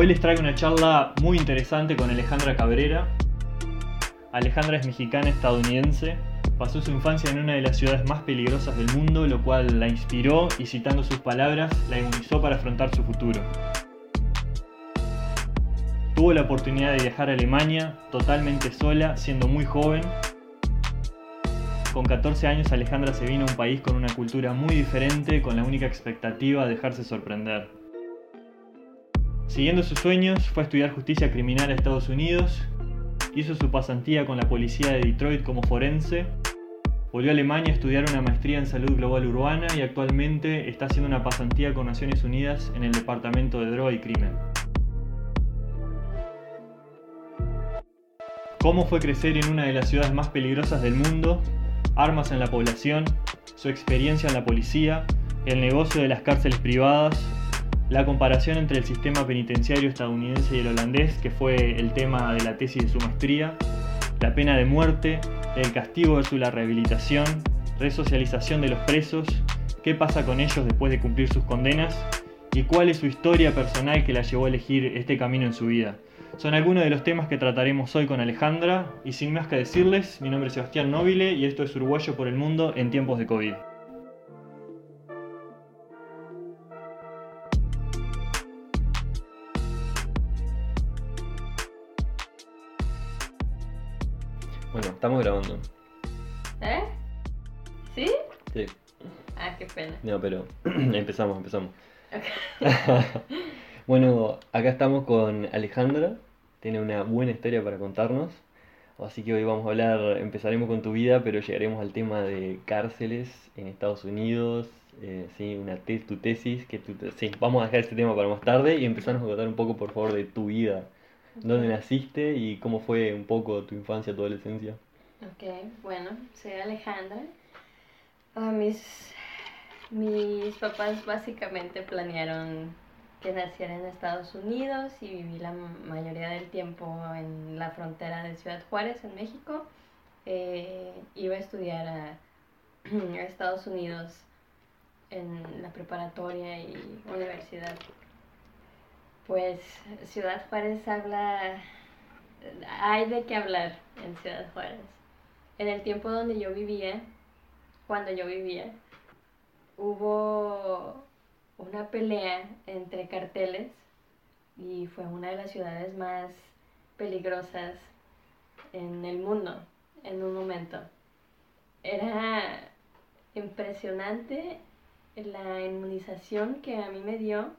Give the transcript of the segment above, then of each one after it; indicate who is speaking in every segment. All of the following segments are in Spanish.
Speaker 1: Hoy les traigo una charla muy interesante con Alejandra Cabrera. Alejandra es mexicana estadounidense. Pasó su infancia en una de las ciudades más peligrosas del mundo, lo cual la inspiró y citando sus palabras, la inmunizó para afrontar su futuro. Tuvo la oportunidad de viajar a Alemania totalmente sola, siendo muy joven. Con 14 años Alejandra se vino a un país con una cultura muy diferente, con la única expectativa de dejarse sorprender. Siguiendo sus sueños, fue a estudiar justicia criminal a Estados Unidos, hizo su pasantía con la policía de Detroit como forense, volvió a Alemania a estudiar una maestría en salud global urbana y actualmente está haciendo una pasantía con Naciones Unidas en el Departamento de Droga y Crimen. cómo fue crecer en una de las ciudades más peligrosas del mundo, armas en la población, su experiencia en la policía, el negocio de las cárceles privadas, la comparación entre el sistema penitenciario estadounidense y el holandés, que fue el tema de la tesis de su maestría, la pena de muerte, el castigo versus la rehabilitación, resocialización de los presos, qué pasa con ellos después de cumplir sus condenas y cuál es su historia personal que la llevó a elegir este camino en su vida. Son algunos de los temas que trataremos hoy con Alejandra y sin más que decirles, mi nombre es Sebastián Nobile y esto es Uruguayo por el Mundo en tiempos de COVID.
Speaker 2: Estamos grabando.
Speaker 3: ¿Eh? ¿Sí?
Speaker 2: Sí.
Speaker 3: Ah, qué pena.
Speaker 2: No, pero empezamos, empezamos. bueno, acá estamos con Alejandra, tiene una buena historia para contarnos. Así que hoy vamos a hablar, empezaremos con tu vida, pero llegaremos al tema de cárceles en Estados Unidos, eh, sí, una tu tesis, que tu, sí, vamos a dejar este tema para más tarde y empezarnos a contar un poco, por favor, de tu vida. ¿Dónde naciste y cómo fue un poco tu infancia, tu adolescencia?
Speaker 3: Ok, bueno, soy Alejandra. Ah, mis, mis papás básicamente planearon que naciera en Estados Unidos y viví la mayoría del tiempo en la frontera de Ciudad Juárez, en México. Eh, iba a estudiar a, Estados Unidos en la preparatoria y universidad. Pues Ciudad Juárez habla, hay de qué hablar en Ciudad Juárez. En el tiempo donde yo vivía, cuando yo vivía, hubo una pelea entre carteles y fue una de las ciudades más peligrosas en el mundo en un momento. Era impresionante la inmunización que a mí me dio,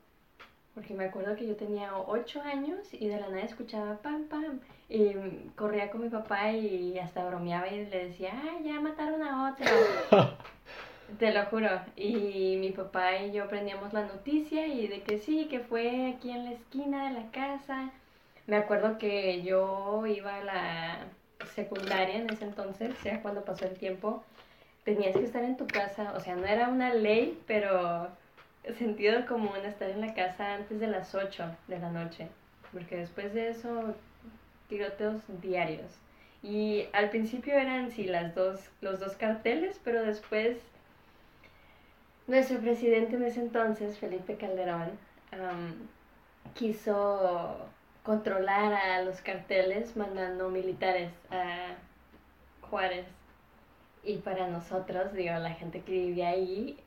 Speaker 3: porque me acuerdo que yo tenía 8 años y de la nada escuchaba pam pam y corría con mi papá y hasta bromeaba y le decía, ah, ya mataron a otro. Te lo juro. Y mi papá y yo prendíamos la noticia y de que sí, que fue aquí en la esquina de la casa. Me acuerdo que yo iba a la secundaria en ese entonces, o sea, cuando pasó el tiempo, tenías que estar en tu casa, o sea, no era una ley, pero sentido común estar en la casa antes de las 8 de la noche, porque después de eso, tiroteos diarios. Y al principio eran sí las dos, los dos carteles, pero después nuestro presidente en ese entonces, Felipe Calderón, quiso controlar a los carteles mandando militares a Juárez. Y para nosotros, digo, la gente que vivía ahí,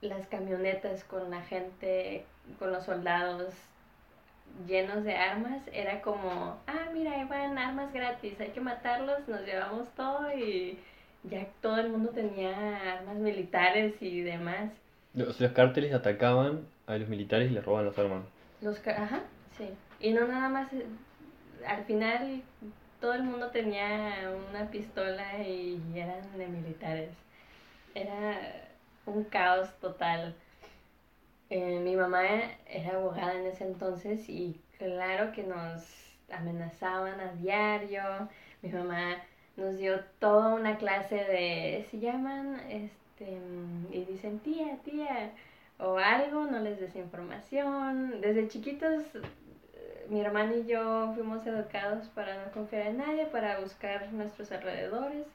Speaker 3: las camionetas con la gente, con los soldados llenos de armas, era como, ah, mira, ahí van armas gratis, hay que matarlos, nos llevamos todo y ya todo el mundo tenía armas militares y demás.
Speaker 2: Los, los cárteles atacaban a los militares y les robaban las armas.
Speaker 3: Los, ajá, sí. Y no nada más, eh, al final todo el mundo tenía una pistola y eran de militares. Era un caos total. Eh, mi mamá era abogada en ese entonces y claro que nos amenazaban a diario. Mi mamá nos dio toda una clase de, se llaman, este, y dicen tía, tía, o algo, no les des información. Desde chiquitos, mi hermana y yo fuimos educados para no confiar en nadie, para buscar nuestros alrededores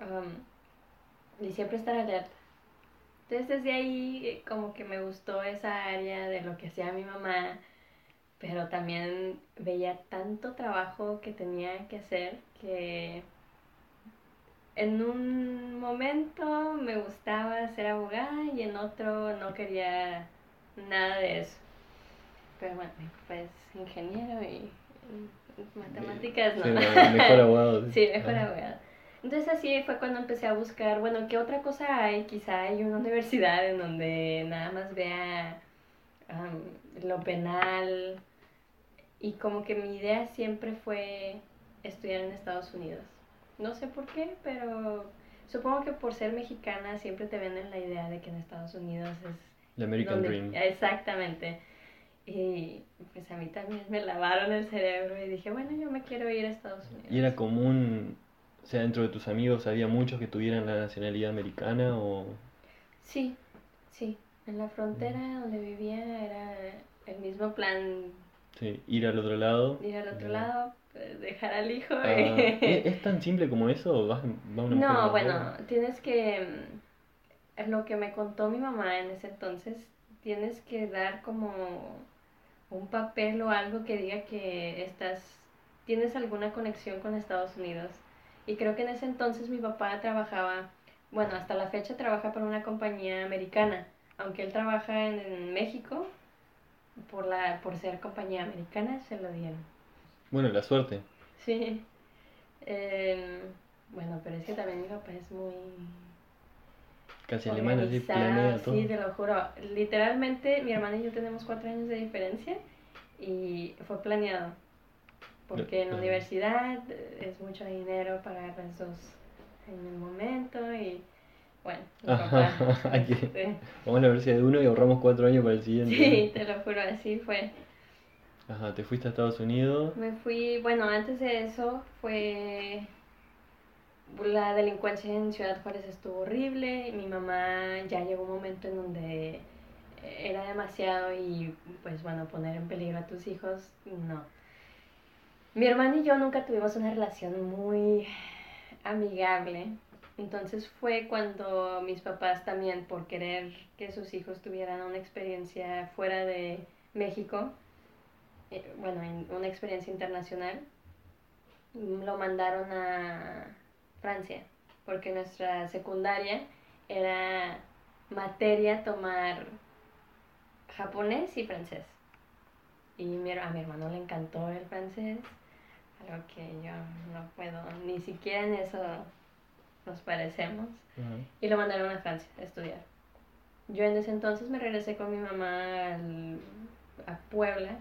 Speaker 3: um, y siempre estar alerta. Entonces desde ahí como que me gustó esa área de lo que hacía mi mamá, pero también veía tanto trabajo que tenía que hacer que en un momento me gustaba ser abogada y en otro no quería nada de eso. Pero bueno, mi papá es ingeniero y matemáticas no.
Speaker 1: Sí, mejor abogado.
Speaker 3: sí, mejor abogado. Entonces así fue cuando empecé a buscar, bueno, ¿qué otra cosa hay? Quizá hay una universidad en donde nada más vea lo penal. Y como que mi idea siempre fue estudiar en Estados Unidos. No sé por qué, pero supongo que por ser mexicana siempre te venden la idea de que en Estados Unidos es...
Speaker 1: The American Dream.
Speaker 3: Exactamente. Y pues a mí también me lavaron el cerebro y dije, bueno, yo me quiero ir a Estados Unidos.
Speaker 1: ¿Y era común, o sea, dentro de tus amigos había muchos que tuvieran la nacionalidad americana o...?
Speaker 3: Sí, sí. En la frontera mm. donde vivía era el mismo plan.
Speaker 1: Sí, ir al otro lado.
Speaker 3: Ir al otro lado, pues, dejar al hijo. Ah,
Speaker 1: ¿es, tan simple como eso o vas, va una
Speaker 3: No, bueno, tienes que... Mm, lo que me contó mi mamá en ese entonces, tienes que dar como un papel o algo que diga que estás, tienes alguna conexión con Estados Unidos. Y creo que en ese entonces mi papá trabajaba, bueno, hasta la fecha trabaja para una compañía americana aunque él trabaja en, México, por, la, por ser compañía americana, se lo dieron.
Speaker 1: Bueno, la suerte.
Speaker 3: Sí. Em, bueno, pero es que también mi papá es muy...
Speaker 1: Casi alemán, así planea todo.
Speaker 3: Sí, te lo juro. Literalmente, mi hermana y yo tenemos cuatro años de diferencia y fue planeado. Porque en la universidad es mucho dinero para las dos en el momento y bueno,
Speaker 1: Vamos a la versión de uno y ahorramos cuatro años para el siguiente.
Speaker 3: Sí, te lo juro, así fue.
Speaker 1: Ajá, ¿te fuiste a Estados Unidos?
Speaker 3: Me fui, bueno, antes de eso fue... La delincuencia en Ciudad Juárez estuvo horrible. Mi mamá ya llegó un momento en donde era demasiado y pues bueno, poner en peligro a tus hijos, no. Mi hermano y yo nunca tuvimos una relación muy amigable. Entonces fue cuando mis papás también, por querer que sus hijos tuvieran una experiencia fuera de México, eh, bueno, una experiencia internacional, lo mandaron a Francia, porque nuestra secundaria era materia tomar japonés y francés. Y a mi hermano le encantó el francés, algo que yo no puedo, ni siquiera en eso nos parecemos, y lo mandaron a Francia a estudiar. Yo en ese entonces me regresé con mi mamá a Puebla,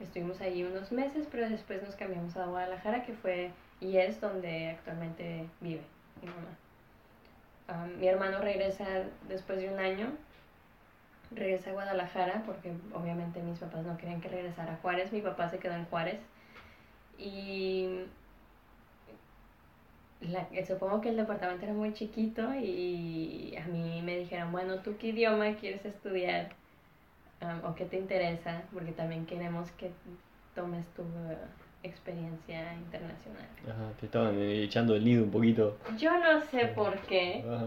Speaker 3: estuvimos allí unos meses, pero después nos cambiamos a Guadalajara, que fue y es donde actualmente vive mi mamá. mi hermano regresa después de un año, regresa a Guadalajara, porque obviamente mis papás no querían que regresara a Juárez, mi papá se quedó en Juárez, y la, supongo que el departamento era muy chiquito y a mí me dijeron, bueno, ¿tú qué idioma quieres estudiar? ¿O qué te interesa? Porque también queremos que tomes tu experiencia internacional.
Speaker 1: Ajá, te estaban echando el nido un poquito.
Speaker 3: Yo no sé por qué. Ajá.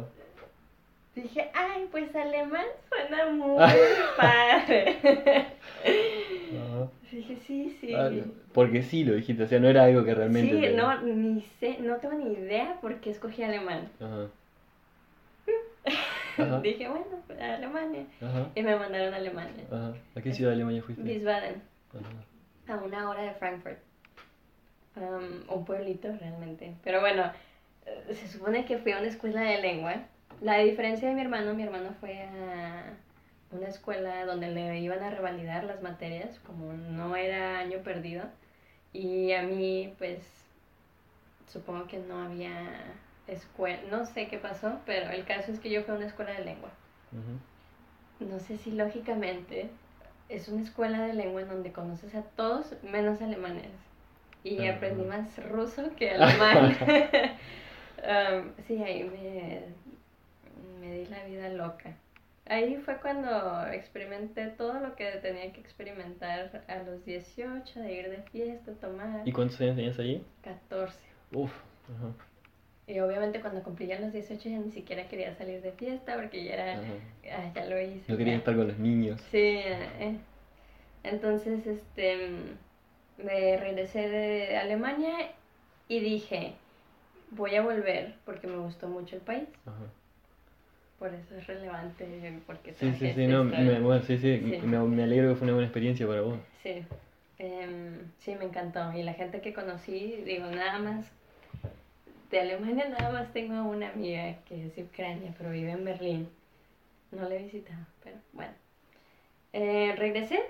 Speaker 3: Dije, ay, pues alemán suena muy padre. Sí, sí. Ah,
Speaker 1: porque sí lo dijiste, o sea, no era algo que realmente.
Speaker 3: Sí, no, ni sé, no tengo ni idea por qué escogí alemán. Ajá. Dije, bueno, pues a Alemania. Ajá. Y me mandaron a Alemania.
Speaker 1: Ajá. ¿A qué ciudad de Alemania fuiste?
Speaker 3: Wiesbaden. A una hora de Frankfurt. Um, un pueblito realmente. Pero bueno, eh, se supone que fui a una escuela de lengua la diferencia de mi hermano, mi hermano fue a una escuela donde le iban a revalidar las materias, como no era año perdido. Y a mí, pues, supongo que no había escuela, no sé qué pasó, pero el caso es que yo fui a una escuela de lengua. No sé si lógicamente es una escuela de lengua en donde conoces a todos menos alemanes. Y aprendí más ruso que alemán. Um, sí, ahí me me di la vida loca. Ahí fue cuando experimenté todo lo que tenía que experimentar a los 18, de ir de fiesta, tomar.
Speaker 1: ¿Y cuántos años tenías allí?
Speaker 3: 14.
Speaker 1: Uf, ajá.
Speaker 3: Y obviamente cuando cumplí ya los 18 ya ni siquiera quería salir de fiesta porque ya era, ah, ya lo hice.
Speaker 1: No quería estar con los niños.
Speaker 3: Sí, eh. Entonces, este, me regresé de Alemania y dije, voy a volver porque me gustó mucho el país.
Speaker 1: Ajá.
Speaker 3: Por eso es relevante, porque
Speaker 1: Sí, sí, sí, no, me, bueno, sí, sí,
Speaker 3: Sí.
Speaker 1: Me, me alegro que fue una buena experiencia para vos.
Speaker 3: Sí, Em, sí, me encantó. Y la gente que conocí, digo, nada más, de Alemania nada más tengo una amiga que es de Ucrania, pero vive en Berlín. No la he visitado, pero bueno. Eh, regresé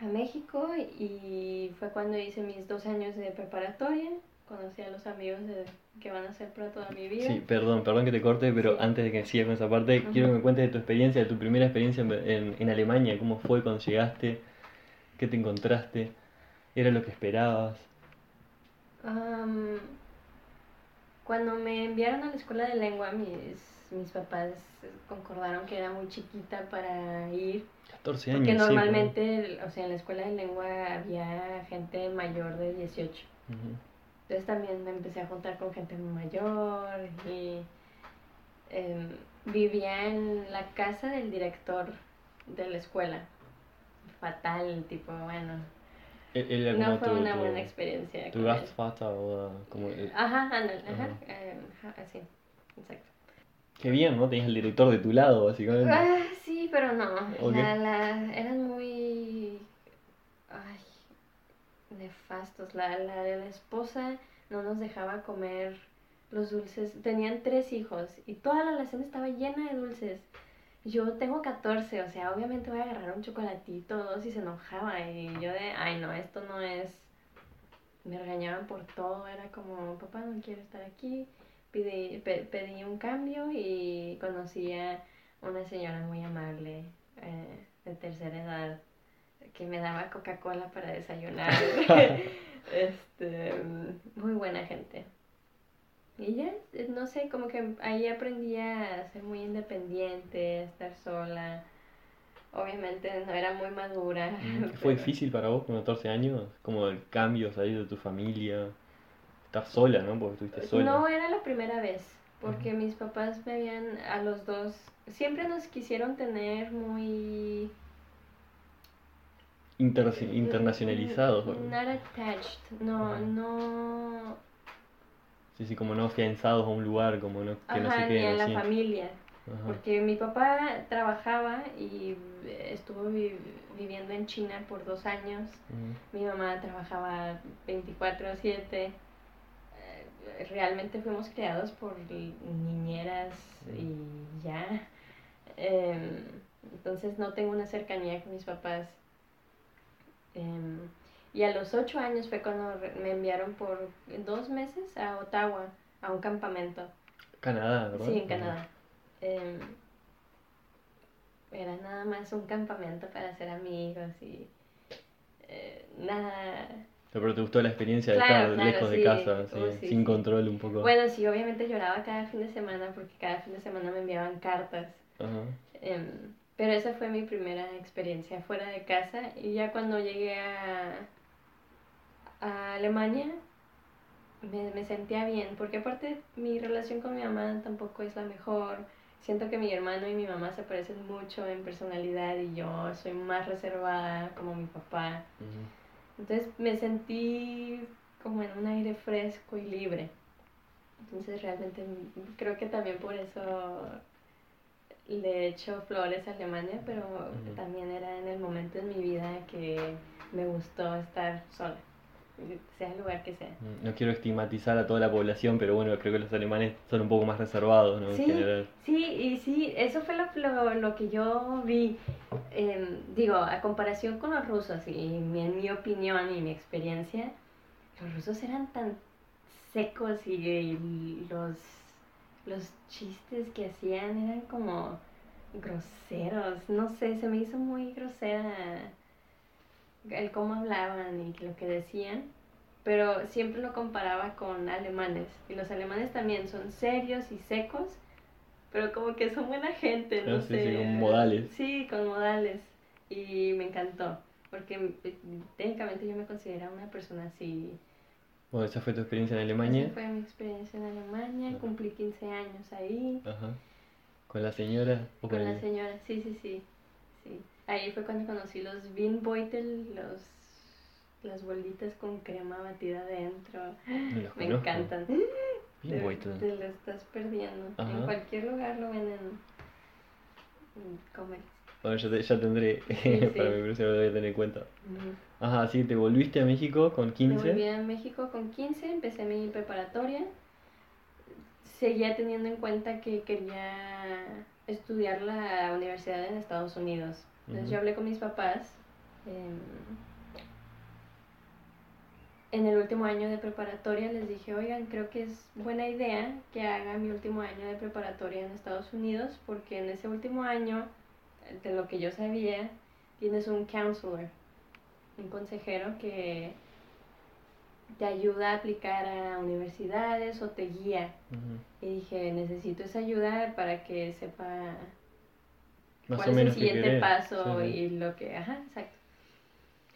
Speaker 3: a México y fue cuando hice mis dos años de preparatoria. Conocí a los amigos de- que van a ser para toda mi vida.
Speaker 1: Sí, perdón, perdón que te corte, pero
Speaker 3: Sí.
Speaker 1: antes de que sigas con esa parte, quiero que me cuentes de tu experiencia, de tu primera experiencia en, en- en Alemania, cómo fue cuando llegaste, qué te encontraste, era lo que esperabas.
Speaker 3: Am, cuando me enviaron a la escuela de lengua, mis, mis papás concordaron que era muy chiquita para ir,
Speaker 1: 14 años.
Speaker 3: porque
Speaker 1: sí,
Speaker 3: normalmente, o sea, en la escuela de lengua había gente mayor de 18.
Speaker 1: ¿no? Ujú.
Speaker 3: Entonces también me empecé a juntar con gente mayor y em, vivía en la casa del director de la escuela. Fatal, tipo, bueno,
Speaker 1: era
Speaker 3: no fue
Speaker 1: tu,
Speaker 3: una
Speaker 1: tu-
Speaker 3: buena experiencia.
Speaker 1: tu. Gastvater o como... el-
Speaker 3: Ajá, ajá,
Speaker 1: Ajá.
Speaker 3: em, ajá, sí, exacto.
Speaker 1: Qué bien, ¿no? Tenías al director de tu lado, básicamente.
Speaker 3: Ah, sí, pero no.
Speaker 1: Ok.
Speaker 3: La, la- eran muy. Ay, nefastos. La, la la esposa no nos dejaba comer los dulces. Tenían tres hijos y toda la alacena estaba llena de dulces. Yo tengo 14, o sea, obviamente voy a agarrar un chocolatito dos y se enojaba. Y yo de, ay, no, esto no es. Me regañaban por todo. Era como, papá, no quiero estar aquí. Pedí, pe- pedí un cambio y conocí a una señora muy amable eh, de tercera edad que me daba Coca-Cola para desayunar. este, muy buena gente. Y ya, eh, no sé, como que ahí aprendí a ser muy independiente, a estar sola. Obviamente no era muy madura.
Speaker 1: Mm, ¿Fue
Speaker 3: pero-
Speaker 1: difícil para vos con 14 años? Como el cambio, salir de tu familia, estar sola, ¿no? Porque estuviste sola.
Speaker 3: No era la primera vez, porque mis papás me habían, a los dos, siempre nos quisieron tener muy...
Speaker 1: Inter- internacionalizados. ¿no?
Speaker 3: Not attached, no, no...
Speaker 1: Sí, sí, como no afianzados a un lugar, como no, que no
Speaker 3: Ajá,
Speaker 1: se
Speaker 3: ni a
Speaker 1: queden
Speaker 3: la
Speaker 1: así.
Speaker 3: familia.
Speaker 1: Ajá.
Speaker 3: Porque mi papá trabajaba y estuvo vi- viviendo en China por dos años. Mi mamá trabajaba 24/7. Eh, Realmente fuimos criados por niñeras y ya. Em, entonces no tengo una cercanía con mis papás. Em, y a los ocho años fue cuando me enviaron por dos meses a Ottawa, a un campamento.
Speaker 1: Canadá, ¿verdad?
Speaker 3: Sí, en. Canadá. Em, era nada más un campamento para hacer amigos y eh, nada.
Speaker 1: Pero te gustó la experiencia de
Speaker 3: Claro,
Speaker 1: estar
Speaker 3: claro,
Speaker 1: lejos
Speaker 3: sí.
Speaker 1: de casa, sí,
Speaker 3: Oh, sí,
Speaker 1: sin control un poco.
Speaker 3: Bueno, sí, obviamente lloraba cada fin de semana porque cada fin de semana me enviaban cartas.
Speaker 1: Ajá.
Speaker 3: Em, pero esa fue mi primera experiencia fuera de casa y ya cuando llegué a, a Alemania me, me sentía bien porque aparte mi relación con mi mamá tampoco es la mejor. Siento que mi hermano y mi mamá se parecen mucho en personalidad y yo soy más reservada como mi papá. Entonces me sentí como en un aire fresco y libre. Entonces realmente creo que también por eso le echo flores a Alemania, pero
Speaker 1: Ujú.
Speaker 3: también era en el momento en mi vida que me gustó estar sola, sea el lugar que sea.
Speaker 1: Mm, No quiero estigmatizar a toda la población, pero bueno, creo que los alemanes son un poco más reservados, ¿no? En
Speaker 3: Sí,
Speaker 1: general.
Speaker 3: sí, y sí, eso fue lo, lo, lo que yo vi. Em, digo, a comparación con los rusos, y mi- en mi opinión y mi experiencia, los rusos eran tan secos y, y los, los chistes que hacían eran como groseros. No sé, se me hizo muy grosera el cómo hablaban y lo que decían pero siempre lo comparaba con alemanes. Y los alemanes también son serios y secos, pero como que son buena gente, no
Speaker 1: Ah, sí,
Speaker 3: sé.
Speaker 1: sí, con modales.
Speaker 3: Sí, con modales. Y me encantó, porque eh, técnicamente yo me considero una persona así.
Speaker 1: Bueno, esa fue tu experiencia en Alemania.
Speaker 3: Esa fue mi experiencia en Alemania,
Speaker 1: Ajá.
Speaker 3: cumplí 15 años ahí.
Speaker 1: Ajá. ¿Con la señora o con,
Speaker 3: Con la señora, sí, sí, sí. sí. ahí fue cuando conocí los Bean Boitel, los, las bolitas con crema batida adentro.
Speaker 1: Los
Speaker 3: Me
Speaker 1: conozco.
Speaker 3: encantan. Te, te lo estás perdiendo.
Speaker 1: Ajá.
Speaker 3: En cualquier lugar lo venden. mm,
Speaker 1: Ya, te- ya tendré
Speaker 3: Sí,
Speaker 1: para
Speaker 3: sí.
Speaker 1: mi próximo lo voy a tener en cuenta.
Speaker 3: Ujú.
Speaker 1: Ajá, sí, te volviste a México con
Speaker 3: Me
Speaker 1: 15.
Speaker 3: volví a México con 15, empecé mi preparatoria. Seguía teniendo en cuenta que quería estudiar la universidad en Estados Unidos. Entonces
Speaker 1: Ujú.
Speaker 3: yo hablé con mis papás em, en el último año de preparatoria. Les dije, oigan, creo que es buena idea que haga mi último año de preparatoria en Estados Unidos porque en ese último año, de lo que yo sabía, tienes un counselor, un consejero que te ayuda a aplicar a universidades o te guía. Y dije, necesito esa ayuda para que sepa
Speaker 1: Más
Speaker 3: cuál
Speaker 1: o
Speaker 3: es el siguiente paso
Speaker 1: sí.
Speaker 3: y lo que... Ajá, exacto.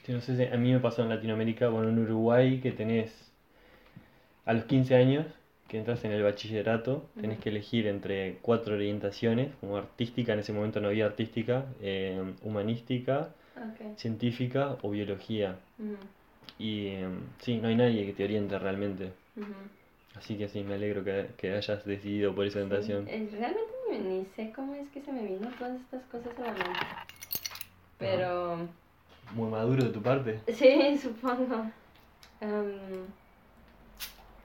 Speaker 1: Sí, no sé si a mí me pasó en Latinoamérica, bueno, en Uruguay, que tenés a los 15 años, que entras en el bachillerato, tenés que elegir entre cuatro orientaciones, como artística, en ese momento no había artística, eh, humanística, científica o biología. Y eh, sí, no hay nadie que te oriente realmente. Así que sí, me alegro que, que hayas decidido por esa
Speaker 3: Sí,
Speaker 1: orientación.
Speaker 3: eh, realmente ni, sé cómo es que se me vino todas estas cosas a la mente. Pero
Speaker 1: Muy maduro de tu parte.
Speaker 3: sí, supongo. Am,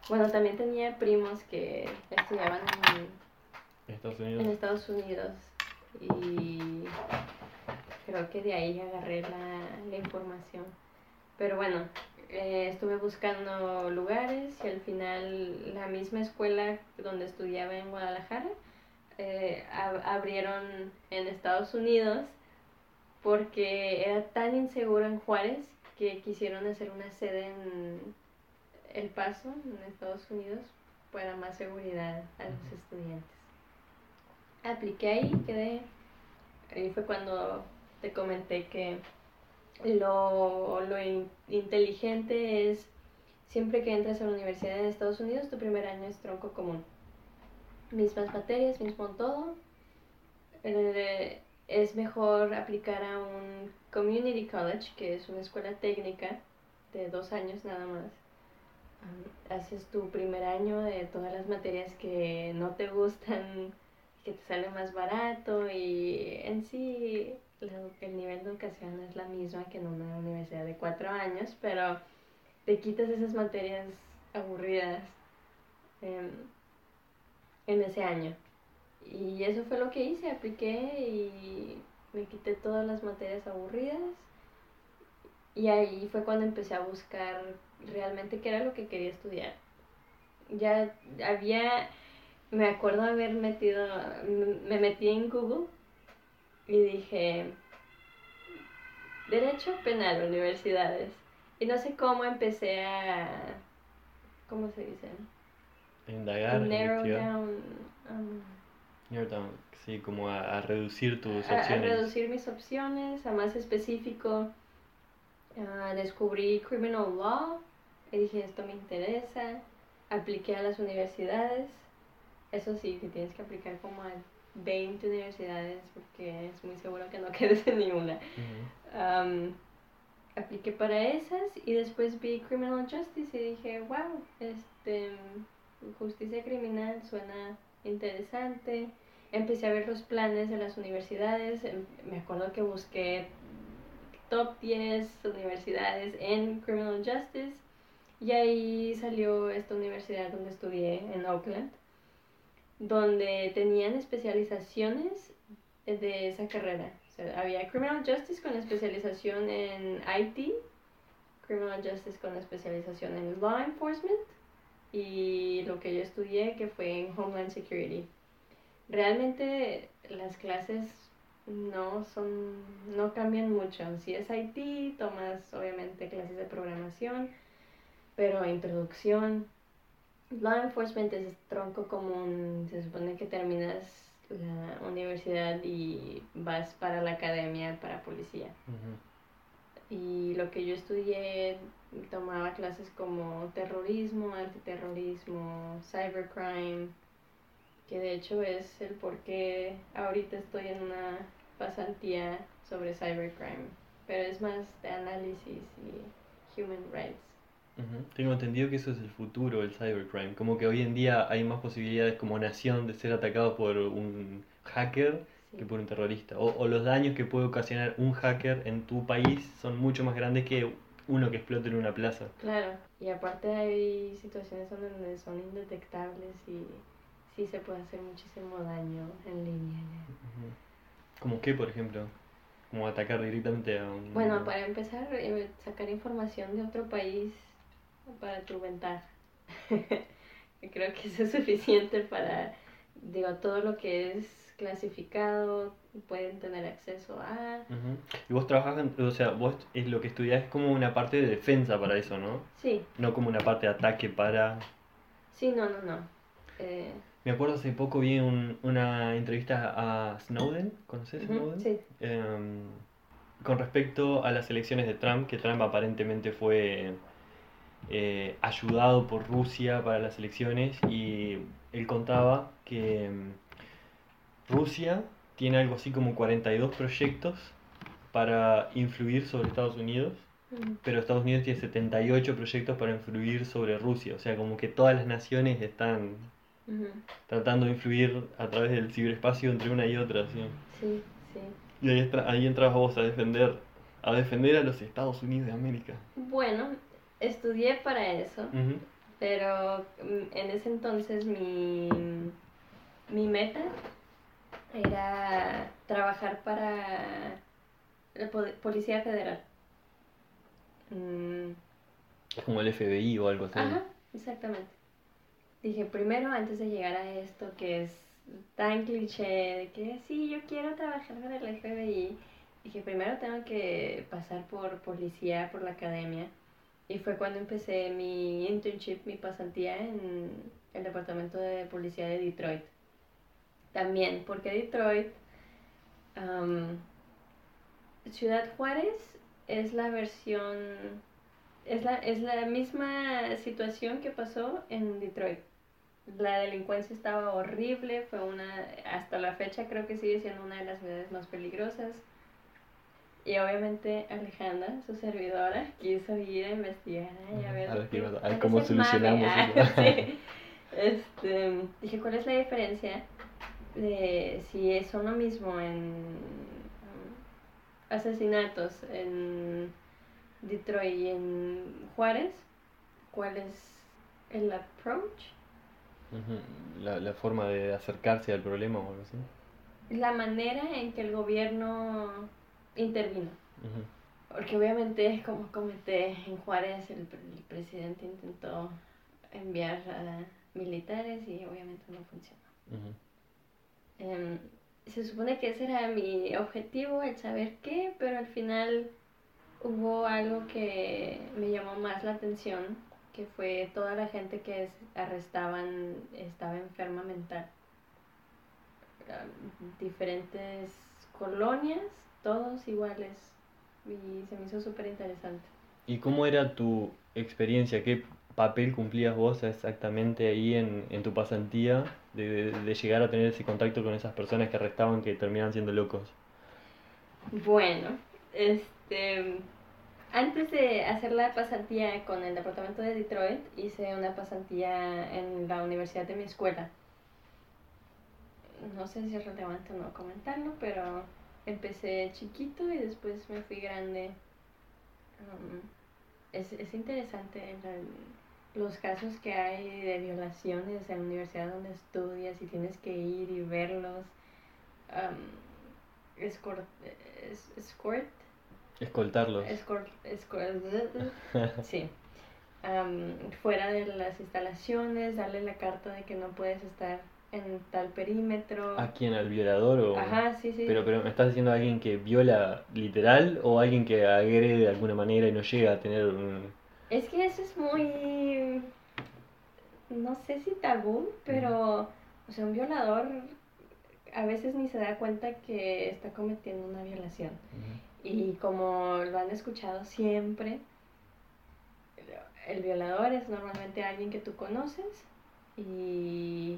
Speaker 3: bueno, también tenía primos que estudiaban en,
Speaker 1: Estados
Speaker 3: en
Speaker 1: Unidos.
Speaker 3: Estados Unidos y creo que de ahí agarré la, la información. Pero bueno, eh, estuve buscando lugares y al final la misma escuela donde estudiaba en Guadalajara eh, ab- abrieron en Estados Unidos porque era tan inseguro en Juárez que quisieron hacer una sede en El Paso, en Estados Unidos, para más seguridad a los estudiantes. Apliqué ahí, quedé. Ahí fue cuando te comenté que lo, lo in- inteligente es siempre que entras a la universidad en Estados Unidos, tu primer año es tronco común. Mismas materias, mismo todo. Eh, es mejor aplicar a un community college, que es una escuela técnica de dos años nada más. Haces tu primer año de todas las materias que no te gustan, que te sale más barato y en sí el nivel de educación es la misma que en una universidad de cuatro años, pero te quitas esas materias aburridas em, en ese año. Y eso fue lo que hice, apliqué y me quité todas las materias aburridas. Y ahí fue cuando empecé a buscar realmente qué era lo que quería estudiar. Ya había, me acuerdo haber metido, me metí en Google y dije, Derecho Penal, universidades. Y no sé cómo empecé a, ¿cómo se dice?
Speaker 1: Indagar,
Speaker 3: Narrow down. um,
Speaker 1: Sí, como a, a reducir tus
Speaker 3: a, a
Speaker 1: opciones.
Speaker 3: reducir mis opciones, a más específico. ah, descubrí criminal law y dije esto me interesa. Apliqué a las universidades. Eso sí, que tienes que aplicar como a 20 universidades porque es muy seguro que no quedes en ninguna. Apliqué para esas y después vi Criminal Justice y dije, wow, este, justicia criminal suena interesante. Empecé a ver los planes de las universidades. em- Me acuerdo que busqué top 10 universidades en Criminal Justice y ahí salió esta universidad donde estudié en Oakland, donde tenían especializaciones de esa carrera. O sea, había Criminal Justice con especialización en IT, Criminal Justice con especialización en Law Enforcement y lo que yo estudié que fue en Homeland Security. Realmente las clases no son no cambian mucho. Si es IT, tomas obviamente clases de programación, pero introducción. Law enforcement es tronco común, se supone que terminas la universidad y vas para la academia para policía. Y lo que yo estudié tomaba clases como terrorismo, antiterrorismo, cybercrime, que de hecho es el por qué ahorita estoy en una pasantía sobre cybercrime, pero es más de análisis y human rights.
Speaker 1: Tengo entendido que eso es el futuro del cybercrime, como que hoy en día hay más posibilidades como nación de ser atacado por un hacker
Speaker 3: Sí.
Speaker 1: que por un terrorista, o, o los daños que puede ocasionar un hacker en tu país son mucho más grandes que uno que explote en una plaza.
Speaker 3: Claro, y aparte hay situaciones donde son indetectables y sí se puede hacer muchísimo daño en línea.
Speaker 1: ¿Como qué, por ejemplo? Como atacar directamente a un...
Speaker 3: Bueno, para empezar, eh, sacar información de otro país para tu ventaja. Creo que eso es suficiente para, digo, todo lo que es clasificado, pueden tener acceso a...
Speaker 1: Ujú. Y vos trabajás, en- o sea, vos es lo que estudiás es como una parte de defensa para eso, ¿no?
Speaker 3: Sí,
Speaker 1: No como una parte de ataque para...
Speaker 3: sí, no, no, no. Eh,
Speaker 1: Me acuerdo hace poco vi un- una entrevista a Snowden, ¿conoces a Snowden?
Speaker 3: sí,
Speaker 1: Em, con respecto a las elecciones de Trump, que Trump aparentemente fue eh, ayudado por Rusia para las elecciones y él contaba que em, Rusia tiene algo así como 42 proyectos para influir sobre Estados Unidos,
Speaker 3: mm,
Speaker 1: pero Estados Unidos tiene 78 proyectos para influir sobre Rusia, o sea, como que todas las naciones están tratando de influir a través del ciberespacio entre una y otra, ¿sí?
Speaker 3: sí, sí.
Speaker 1: Y ahí, ahí entras vos a defender, a defender a los Estados Unidos de América.
Speaker 3: Bueno, estudié para eso. Pero mm, en ese entonces mi, mi meta era trabajar para la po- Policía Federal. Mm,
Speaker 1: como el FBI o algo así.
Speaker 3: Ajá, exactamente. Dije, primero, antes de llegar a esto que es tan cliché de que sí, yo quiero trabajar para el FBI, dije, primero tengo que pasar por policía, por la academia. Y fue cuando empecé mi internship, mi pasantía en el departamento de policía de Detroit. También, porque Detroit, am, Ciudad Juárez es la versión es la, es la misma situación que pasó en Detroit. La delincuencia estaba horrible, fue una, hasta la fecha creo que sigue siendo una de las ciudades más peligrosas. Y obviamente Alejandra, su servidora, quiso ir a investigar y a ver,
Speaker 1: A ver qué
Speaker 3: qué-
Speaker 1: pasa, a ver
Speaker 3: cuál es
Speaker 1: cómo solucionamos
Speaker 3: sí. Este, dije, ¿cuál es la diferencia de si son lo mismo en asesinatos en Detroit y en Juárez? ¿Cuál es el approach?
Speaker 1: La, la forma de acercarse al problema o algo así.
Speaker 3: La manera en que el gobierno intervino. Porque obviamente, como comenté, en Juárez el, pre- el presidente intentó enviar a militares y obviamente no funcionó. Em, se supone que ese era mi objetivo, el saber qué, pero al final hubo algo que me llamó más la atención, que fue toda la gente que es- arrestaban estaba enferma mental. Diferentes colonias, todos iguales, y se me hizo súper interesante.
Speaker 1: ¿Y cómo era tu experiencia? ¿Qué papel cumplías vos exactamente ahí en, en tu pasantía de, de- de llegar a tener ese contacto con esas personas que arrestaban que terminaban siendo locos?
Speaker 3: Bueno, este, antes de hacer la pasantía con el departamento de Detroit, hice una pasantía en la universidad de mi escuela. No sé si es relevante o no comentarlo, pero empecé chiquito y después me fui grande. Um, es, es interesante la- los casos que hay de violaciones en la universidad donde estudias y tienes que ir y verlos. Um, escort, es- escort,
Speaker 1: Escoltarlos.
Speaker 3: escort, escort, sí. Am, fuera de las instalaciones, darle la carta de que no puedes estar en tal perímetro.
Speaker 1: ¿A quién? ¿Al violador o...?
Speaker 3: Ajá, sí, sí.
Speaker 1: Pero, pero ¿me estás diciendo a alguien que viola literal o alguien que agrede de alguna manera y no llega a tener un...
Speaker 3: Es que eso es muy, no sé si tabú, pero, o sea, un violador a veces ni se da cuenta que está cometiendo una violación. Y como lo han escuchado siempre, el violador es normalmente alguien que tú conoces y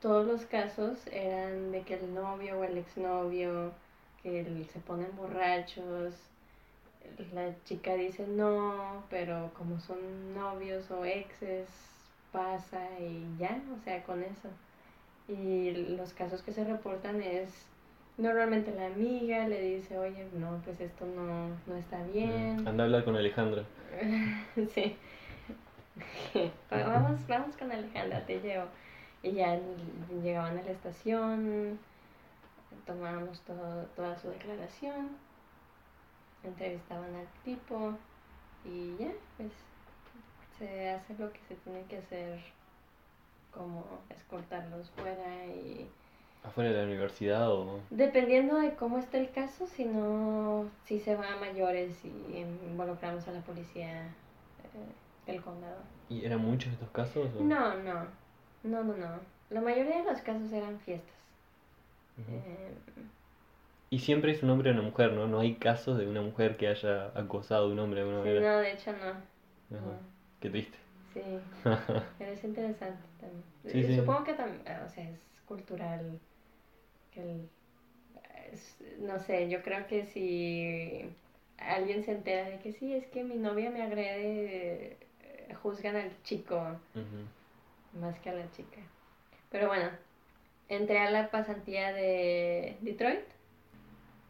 Speaker 3: todos los casos eran de que el novio o el exnovio que el- se ponen borrachos, la chica dice no, pero como son novios o exes, pasa y ya, o sea, con eso. Y los casos que se reportan es, normalmente la amiga le dice, oye, no, pues esto no, no está bien.
Speaker 1: Anda a hablar con Alejandra.
Speaker 3: Sí. Pues vamos, vamos con Alejandra, te llevo. Y ya llegaban a la estación, tomábamos todo, toda su declaración, entrevistaban al tipo y ya, pues se hace lo que se tiene que hacer, como escoltarlos fuera y
Speaker 1: ¿Afuera de la universidad o...?
Speaker 3: Dependiendo de cómo está el caso, si no, si se va a mayores y involucramos a la policía eh, del condado.
Speaker 1: ¿Y eran muchos estos casos? o?
Speaker 3: No, no, no, no, no. La mayoría de los casos eran fiestas. Eh,
Speaker 1: Y siempre es un hombre o una mujer, ¿no? No hay casos de una mujer que haya acosado a un hombre de alguna
Speaker 3: sí,
Speaker 1: manera.
Speaker 3: no, de hecho no.
Speaker 1: Ajá.
Speaker 3: no.
Speaker 1: Qué triste.
Speaker 3: Sí, pero es interesante también.
Speaker 1: Sí, sí.
Speaker 3: Supongo que también, o sea, es cultural. Que el- es- no sé, yo creo que si alguien se entera de que sí, es que mi novia me agrede, eh, juzgan al chico. Más que a la chica. Pero bueno, entré a la pasantía de Detroit.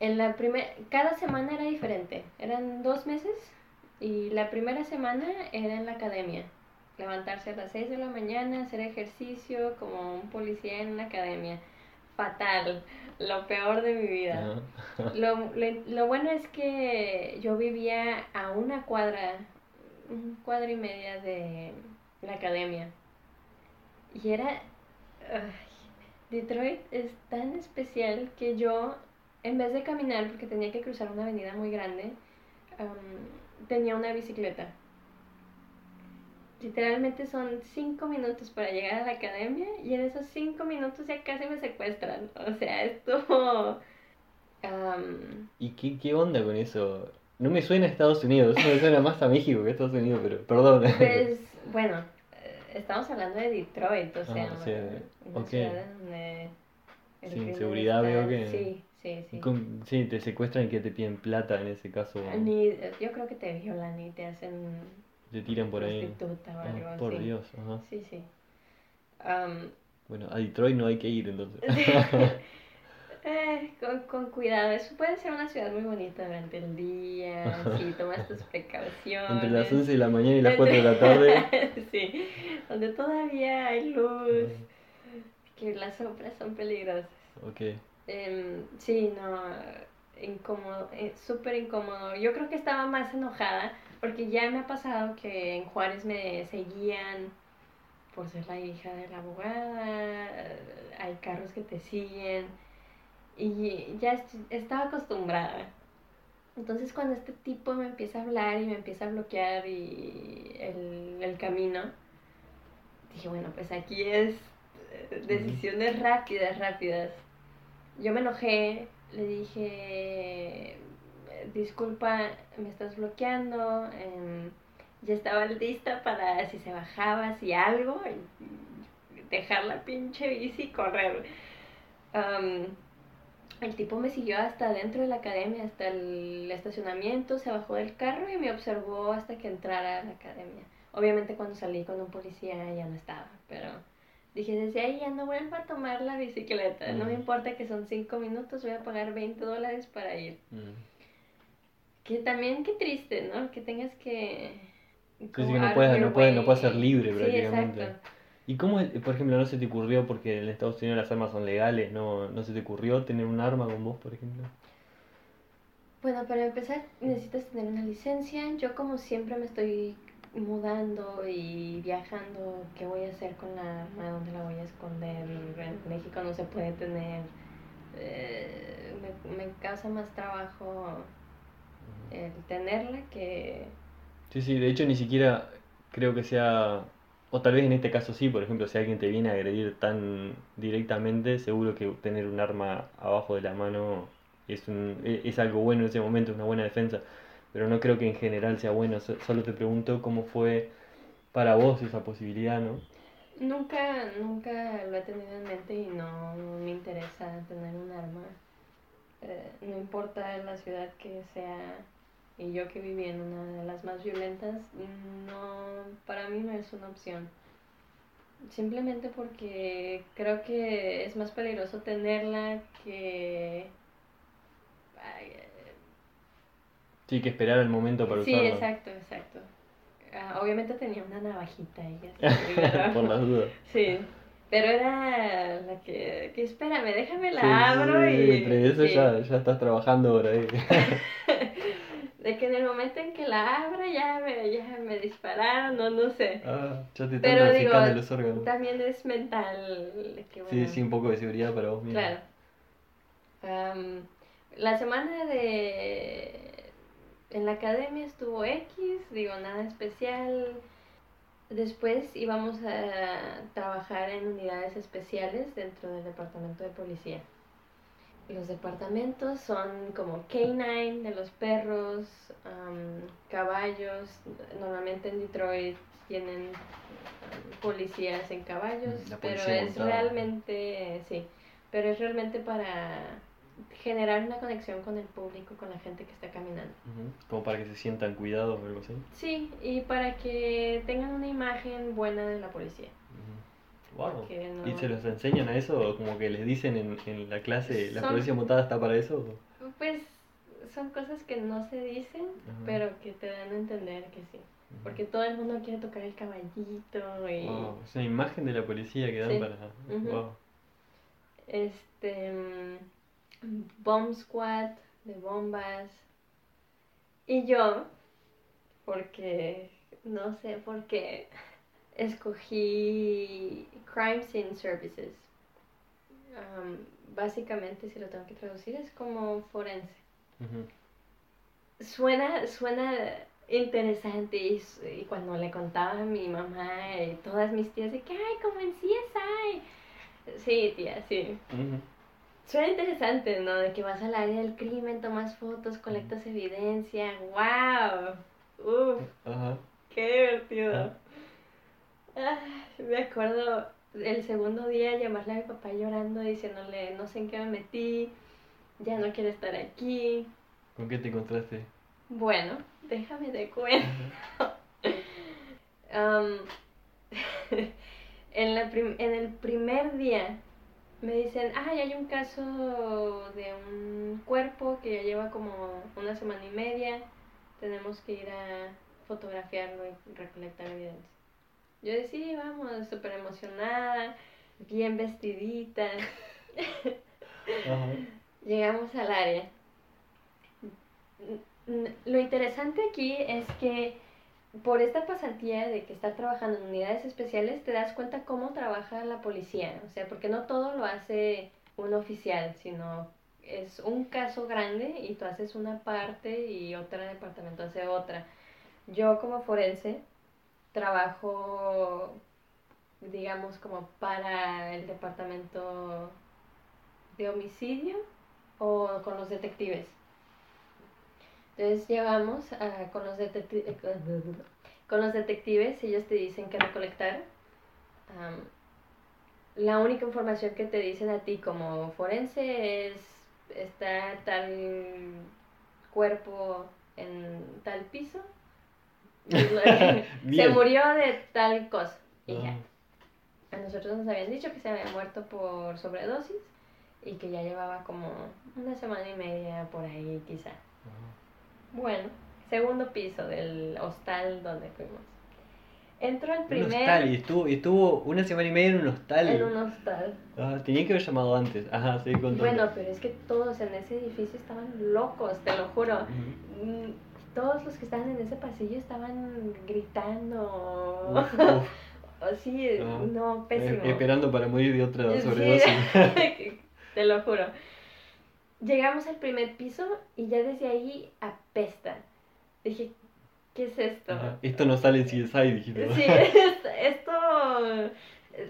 Speaker 3: En la primera, cada semana era diferente. Eran dos meses y la primera semana era en la academia. Levantarse a las 6 de la mañana, hacer ejercicio como un policía en una academia. Fatal, lo peor de mi vida. Lo, lo- lo bueno es que yo vivía a una cuadra, un cuadra y media de la academia. Y era... ay, Detroit es tan especial que yo, en vez de caminar, porque tenía que cruzar una avenida muy grande, am, tenía una bicicleta. Literalmente son cinco minutos para llegar a la academia y en esos cinco minutos ya casi me secuestran. O sea, esto...
Speaker 1: ¿Y qué, qué onda con eso? No me suena a Estados Unidos, eso me suena más a México que a Estados Unidos, pero perdón.
Speaker 3: Pues, bueno, estamos hablando de Detroit, o sea,
Speaker 1: Ah, sí,
Speaker 3: una
Speaker 1: ok.
Speaker 3: ciudad donde el
Speaker 1: Sin seguridad veo que-
Speaker 3: Sí, sí, sí.
Speaker 1: con- sí, te secuestran y que te piden plata en ese caso.
Speaker 3: Ni, yo creo que te violan y te hacen
Speaker 1: Te tiran por ahí.
Speaker 3: prostituta o
Speaker 1: Ah,
Speaker 3: algo
Speaker 1: por
Speaker 3: así.
Speaker 1: Dios, ajá.
Speaker 3: Sí, sí. Am,
Speaker 1: Bueno, a Detroit no hay que ir entonces.
Speaker 3: eh, con, con cuidado, eso puede ser una ciudad muy bonita durante el día, si tomas tus precauciones.
Speaker 1: Entre las 11 de la mañana y las 4 de la tarde.
Speaker 3: sí, donde todavía hay luz, que las sombras son peligrosas.
Speaker 1: Ok.
Speaker 3: Em, sí, no, incómodo, eh, súper incómodo. Yo creo que estaba más enojada porque ya me ha pasado que en Juárez me seguían por ser la hija de la abogada, eh, hay carros que te siguen y ya est- estaba acostumbrada. Entonces cuando este tipo me empieza a hablar y me empieza a bloquear y el, el camino, dije, bueno, pues aquí es eh, decisiones rápidas, rápidas. Yo me enojé, le dije, disculpa, me estás bloqueando, em, ya estaba lista para si se bajaba, si algo, dejar la pinche bici y correr. El tipo me siguió hasta dentro de la academia, hasta el estacionamiento, se bajó del carro y me observó hasta que entrara a la academia. Obviamente cuando salí con un policía ya no estaba, pero dije, desde ahí ya no vuelvo a tomar la bicicleta. No me
Speaker 1: Mm.
Speaker 3: importa que son 5 minutos, voy a pagar 20 dólares para ir.
Speaker 1: Mm.
Speaker 3: Que también qué triste, ¿no? Que tengas que...
Speaker 1: Sí, no puedes- no puedes- no puedes ser libre
Speaker 3: Sí,
Speaker 1: prácticamente.
Speaker 3: exacto.
Speaker 1: ¿Y cómo, por ejemplo, no se te ocurrió, porque en Estados Unidos las armas son legales, no, no se te ocurrió tener un arma con vos, por ejemplo?
Speaker 3: Bueno, para empezar necesitas tener una licencia. Yo como siempre me estoy mudando y viajando, ¿qué voy a hacer con la arma? ¿Dónde la voy a esconder? En México no se puede tener. Eh, me, me causa más trabajo el tenerla que...
Speaker 1: Sí, sí, de hecho ni siquiera creo que sea, o tal vez en este caso sí, por ejemplo, si alguien te viene a agredir tan directamente, seguro que tener un arma abajo de la mano es, un, e- es algo bueno en ese momento, es una buena defensa, pero no creo que en general sea bueno, so- solo te pregunto cómo fue para vos esa posibilidad, ¿no?
Speaker 3: Nunca, nunca lo he tenido en mente y no me interesa tener un arma. eh, no importa la ciudad que sea, y yo que viví en una de las más violentas, no, para mí no es una opción. Simplemente porque creo que es más peligroso tenerla que... ay, eh,
Speaker 1: Sí, que esperar el momento para
Speaker 3: sí,
Speaker 1: usarlo.
Speaker 3: exacto, exacto. Ah, obviamente tenía una navajita ella. sí.
Speaker 1: Por las dudas.
Speaker 3: Sí, pero era la que, que espérame, déjame la
Speaker 1: Sí, sí,
Speaker 3: abro
Speaker 1: sí,
Speaker 3: y...
Speaker 1: Entre eso
Speaker 3: sí.
Speaker 1: ya, ya estás trabajando ahora ahí.
Speaker 3: De que en el momento en que la abra ya me, ya me dispararon, no, no sé.
Speaker 1: ah, ya te
Speaker 3: Pero digo,
Speaker 1: los órganos.
Speaker 3: también es mental. de que,
Speaker 1: Sí,
Speaker 3: bueno,
Speaker 1: sí, un poco de seguridad para vos mismo.
Speaker 3: Claro. La semana de... En la academia estuvo X, digo, nada especial. Después íbamos a trabajar en unidades especiales dentro del departamento de policía. Los departamentos son como K9 de los perros, caballos. Normalmente en Detroit tienen policías en caballos, pero es
Speaker 1: montada.
Speaker 3: realmente, sí, pero es realmente para generar una conexión con el público, con la gente que está caminando.
Speaker 1: Ujú, Como para que se sientan cuidados o algo así.
Speaker 3: Sí, y para que tengan una imagen buena de la policía.
Speaker 1: Wow.
Speaker 3: No-
Speaker 1: ¿Y se los enseñan a eso? ¿O como que les dicen en, en la clase, la policía montada está para eso? o?
Speaker 3: Pues son cosas que no se dicen,
Speaker 1: Ajá.
Speaker 3: pero que te dan a entender que sí. Porque todo el mundo quiere tocar el caballito y
Speaker 1: Wow, es una imagen de la policía que dan
Speaker 3: Sí.
Speaker 1: para... Wow.
Speaker 3: este mm, bomb squad de bombas. Y yo, porque no sé por qué, escogí Crime Scene Services. Um, básicamente, si lo tengo que traducir, es como forense. Suena, suena interesante y, cuando le contaba a mi mamá y todas mis tías de que, ay, como en CSI. Sí, tía, sí. Suena interesante, ¿no? De que vas al área del crimen, tomas fotos, colectas evidencia. ¡Wow! ¡Uf! ¡Qué divertido! Me acuerdo el segundo día llamarle a mi papá llorando, diciéndole, no sé en qué me metí, ya no quiero estar aquí.
Speaker 1: ¿Con qué te encontraste?
Speaker 3: Bueno, déjame de cuento. Am, en, la prim- en el primer día me dicen, ay, hay un caso de un cuerpo que ya lleva como una semana y media, tenemos que ir a fotografiarlo y recolectar evidencia. Yo decía, vamos, súper emocionada, bien vestidita.
Speaker 1: Ajá.
Speaker 3: Llegamos al área. Lo interesante aquí es que por esta pasantía de que estar trabajando en unidades especiales te das cuenta cómo trabaja la policía. O sea, porque no todo lo hace un oficial, sino es un caso grande y tú haces una parte y otro departamento hace otra. Yo como forense trabajo, digamos, como para el departamento de homicidio o con los detectives. Entonces llegamos a- con, los eh, con los detectives, ellos te dicen que recolectar. La única información que te dicen a ti como forense es está tal cuerpo en tal piso. Se murió de tal cosa. Y ya.
Speaker 1: Ah,
Speaker 3: A nosotros nos habían dicho que se había muerto por sobredosis y que ya llevaba como una semana y media por ahí quizá. Bueno, segundo piso del hostal donde fuimos. Entró el
Speaker 1: Un
Speaker 3: primer
Speaker 1: hostal, y estuvo, y estuvo una semana y media en un hostal.
Speaker 3: en un hostal.
Speaker 1: Ah, tenía que haber llamado antes. Ajá, contando.
Speaker 3: Bueno, pero es que todos en ese edificio estaban locos, te lo juro. Todos los que estaban en ese pasillo estaban gritando.
Speaker 1: Uf, uf.
Speaker 3: O sí,
Speaker 1: Ah,
Speaker 3: no,
Speaker 1: Eh,
Speaker 3: pésimo.
Speaker 1: esperando para morir de otra
Speaker 3: Sí.
Speaker 1: sobredosis.
Speaker 3: Te lo juro. Llegamos al primer piso y ya desde ahí apesta. Dije, ¿qué es esto?
Speaker 1: Ajá. Esto no sale en CSI, dijiste.
Speaker 3: Sí, esto, esto,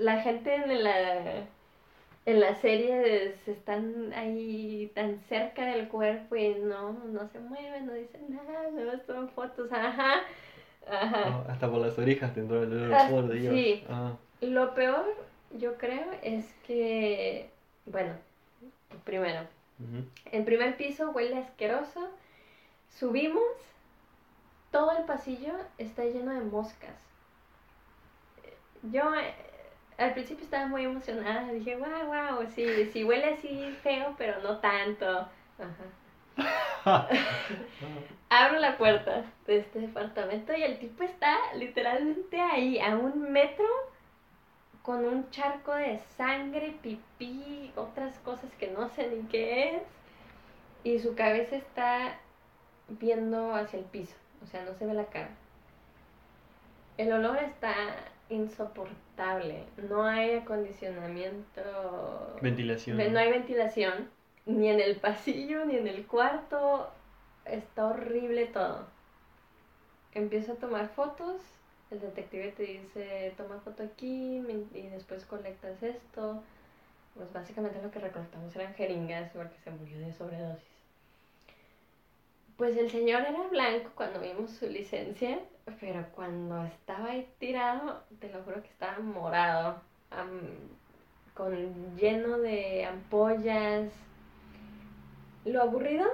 Speaker 3: la gente en la, en la serie se están ahí tan cerca del cuerpo y no, no se mueven, no dicen nada, no toman fotos, ajá, ajá.
Speaker 1: Hasta por las orejas te entró el olor,
Speaker 3: Ah,
Speaker 1: por Dios.
Speaker 3: sí.
Speaker 1: Ah,
Speaker 3: Lo peor, yo creo, es que, bueno, primero. En primer piso huele asqueroso. Subimos, todo el pasillo está lleno de moscas. Yo al principio estaba muy emocionada, dije, wow, wow, sí, sí huele así feo, pero no tanto. Ajá. Abro la puerta de este departamento y el tipo está literalmente ahí, a un metro, con un charco de sangre, pipí, otras cosas que no sé ni qué es. Y su cabeza está viendo hacia el piso, o sea, no se ve la cara. El olor está insoportable, no hay acondicionamiento.
Speaker 1: Ventilación.
Speaker 3: No hay ventilación, ni en el pasillo, ni en el cuarto. Está horrible todo. Empiezo a tomar fotos. El detective te dice, toma foto aquí y después colectas esto. Pues básicamente lo que recolectamos eran jeringas porque se murió de sobredosis. Pues el señor era blanco cuando vimos su licencia, pero cuando estaba ahí tirado, te lo juro que estaba morado, am- con lleno de ampollas. Lo aburrido,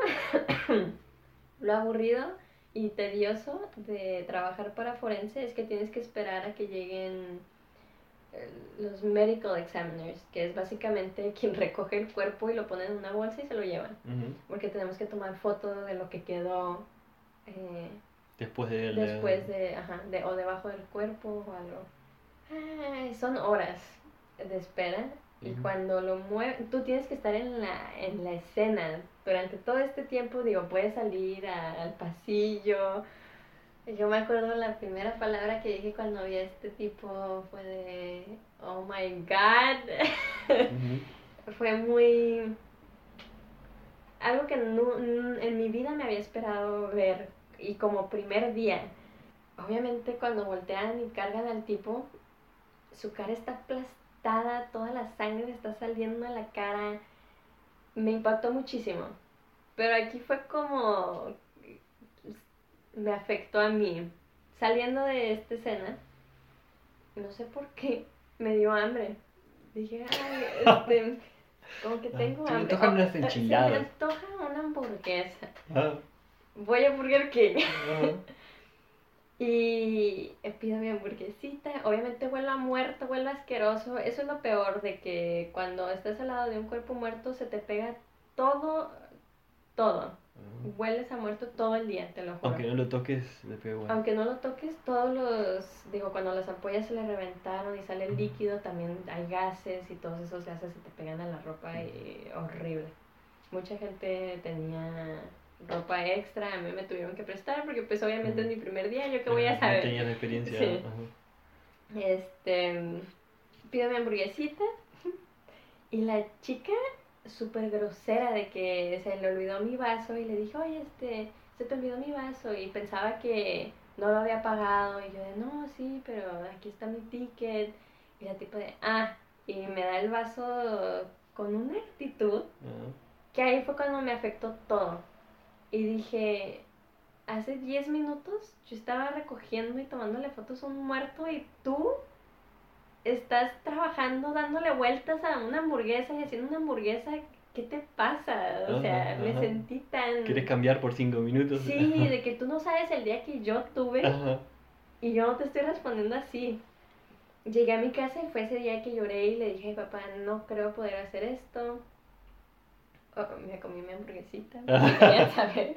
Speaker 3: lo aburrido y tedioso de trabajar para forense es que tienes que esperar a que lleguen eh, los medical examiners, que es básicamente quien recoge el cuerpo y lo pone en una bolsa y se lo llevan porque tenemos que tomar foto de lo que quedó eh,
Speaker 1: Después de la-
Speaker 3: después de, ajá, de, o debajo del cuerpo o algo. Ay, son horas de espera y cuando lo mueven, tú tienes que estar en la, en la escena. Durante todo este tiempo, digo, puedes salir a- al pasillo. Yo me acuerdo la primera palabra que dije cuando vi a este tipo fue de, oh my god. Fue muy algo que no- en mi vida me había esperado ver y como primer día obviamente cuando voltean y cargan al tipo su cara está aplastada toda la sangre está saliendo de la cara. Me impactó muchísimo pero aquí fue como me afectó a mí. Saliendo de esta escena no sé por qué me dio hambre. Dije ay este como que
Speaker 1: Ah,
Speaker 3: tengo
Speaker 1: se me
Speaker 3: hambre
Speaker 1: antojan
Speaker 3: Oh,
Speaker 1: unas enchiladas.
Speaker 3: se me antoja una hamburguesa.
Speaker 1: Ah,
Speaker 3: voy a Burger King y pido mi hamburguesita. Obviamente huele a muerto, huele a asqueroso. Eso es lo peor de que cuando estás al lado de un cuerpo muerto se te pega todo, todo. Hueles a muerto todo el día, te lo juro.
Speaker 1: Aunque no lo toques, le igual.
Speaker 3: Aunque no lo toques, todos los, digo, cuando las ampollas se le reventaron y sale el líquido, también hay gases y todos esos gases se te pegan a la ropa y horrible. Mucha gente tenía ropa extra, a mí me tuvieron que prestar porque pues obviamente es mi primer día, yo qué voy a
Speaker 1: No
Speaker 3: saber.
Speaker 1: tenías la experiencia.
Speaker 3: Sí. Este, pido mi hamburguesita y la chica súper grosera de que se le olvidó mi vaso y le dije, oye, este, se te olvidó mi vaso y pensaba que no lo había pagado y yo de, no, sí, pero aquí está mi ticket y la tipo de, ah, y me da el vaso con una actitud
Speaker 1: Ah.
Speaker 3: que ahí fue cuando me afectó todo. Y dije, hace 10 minutos yo estaba recogiendo y tomándole fotos a un muerto y tú estás trabajando dándole vueltas a una hamburguesa y haciendo una hamburguesa. ¿Qué te pasa? O sea,
Speaker 1: Ajá,
Speaker 3: me
Speaker 1: ajá.
Speaker 3: sentí tan...
Speaker 1: ¿Quieres cambiar por cinco minutos?
Speaker 3: Sí, de que tú no sabes el día que yo tuve
Speaker 1: Ajá.
Speaker 3: y yo no te estoy respondiendo así. Llegué a mi casa y fue ese día que lloré y le dije, papá, no creo poder hacer esto. Me comí mi hamburguesita, no saber.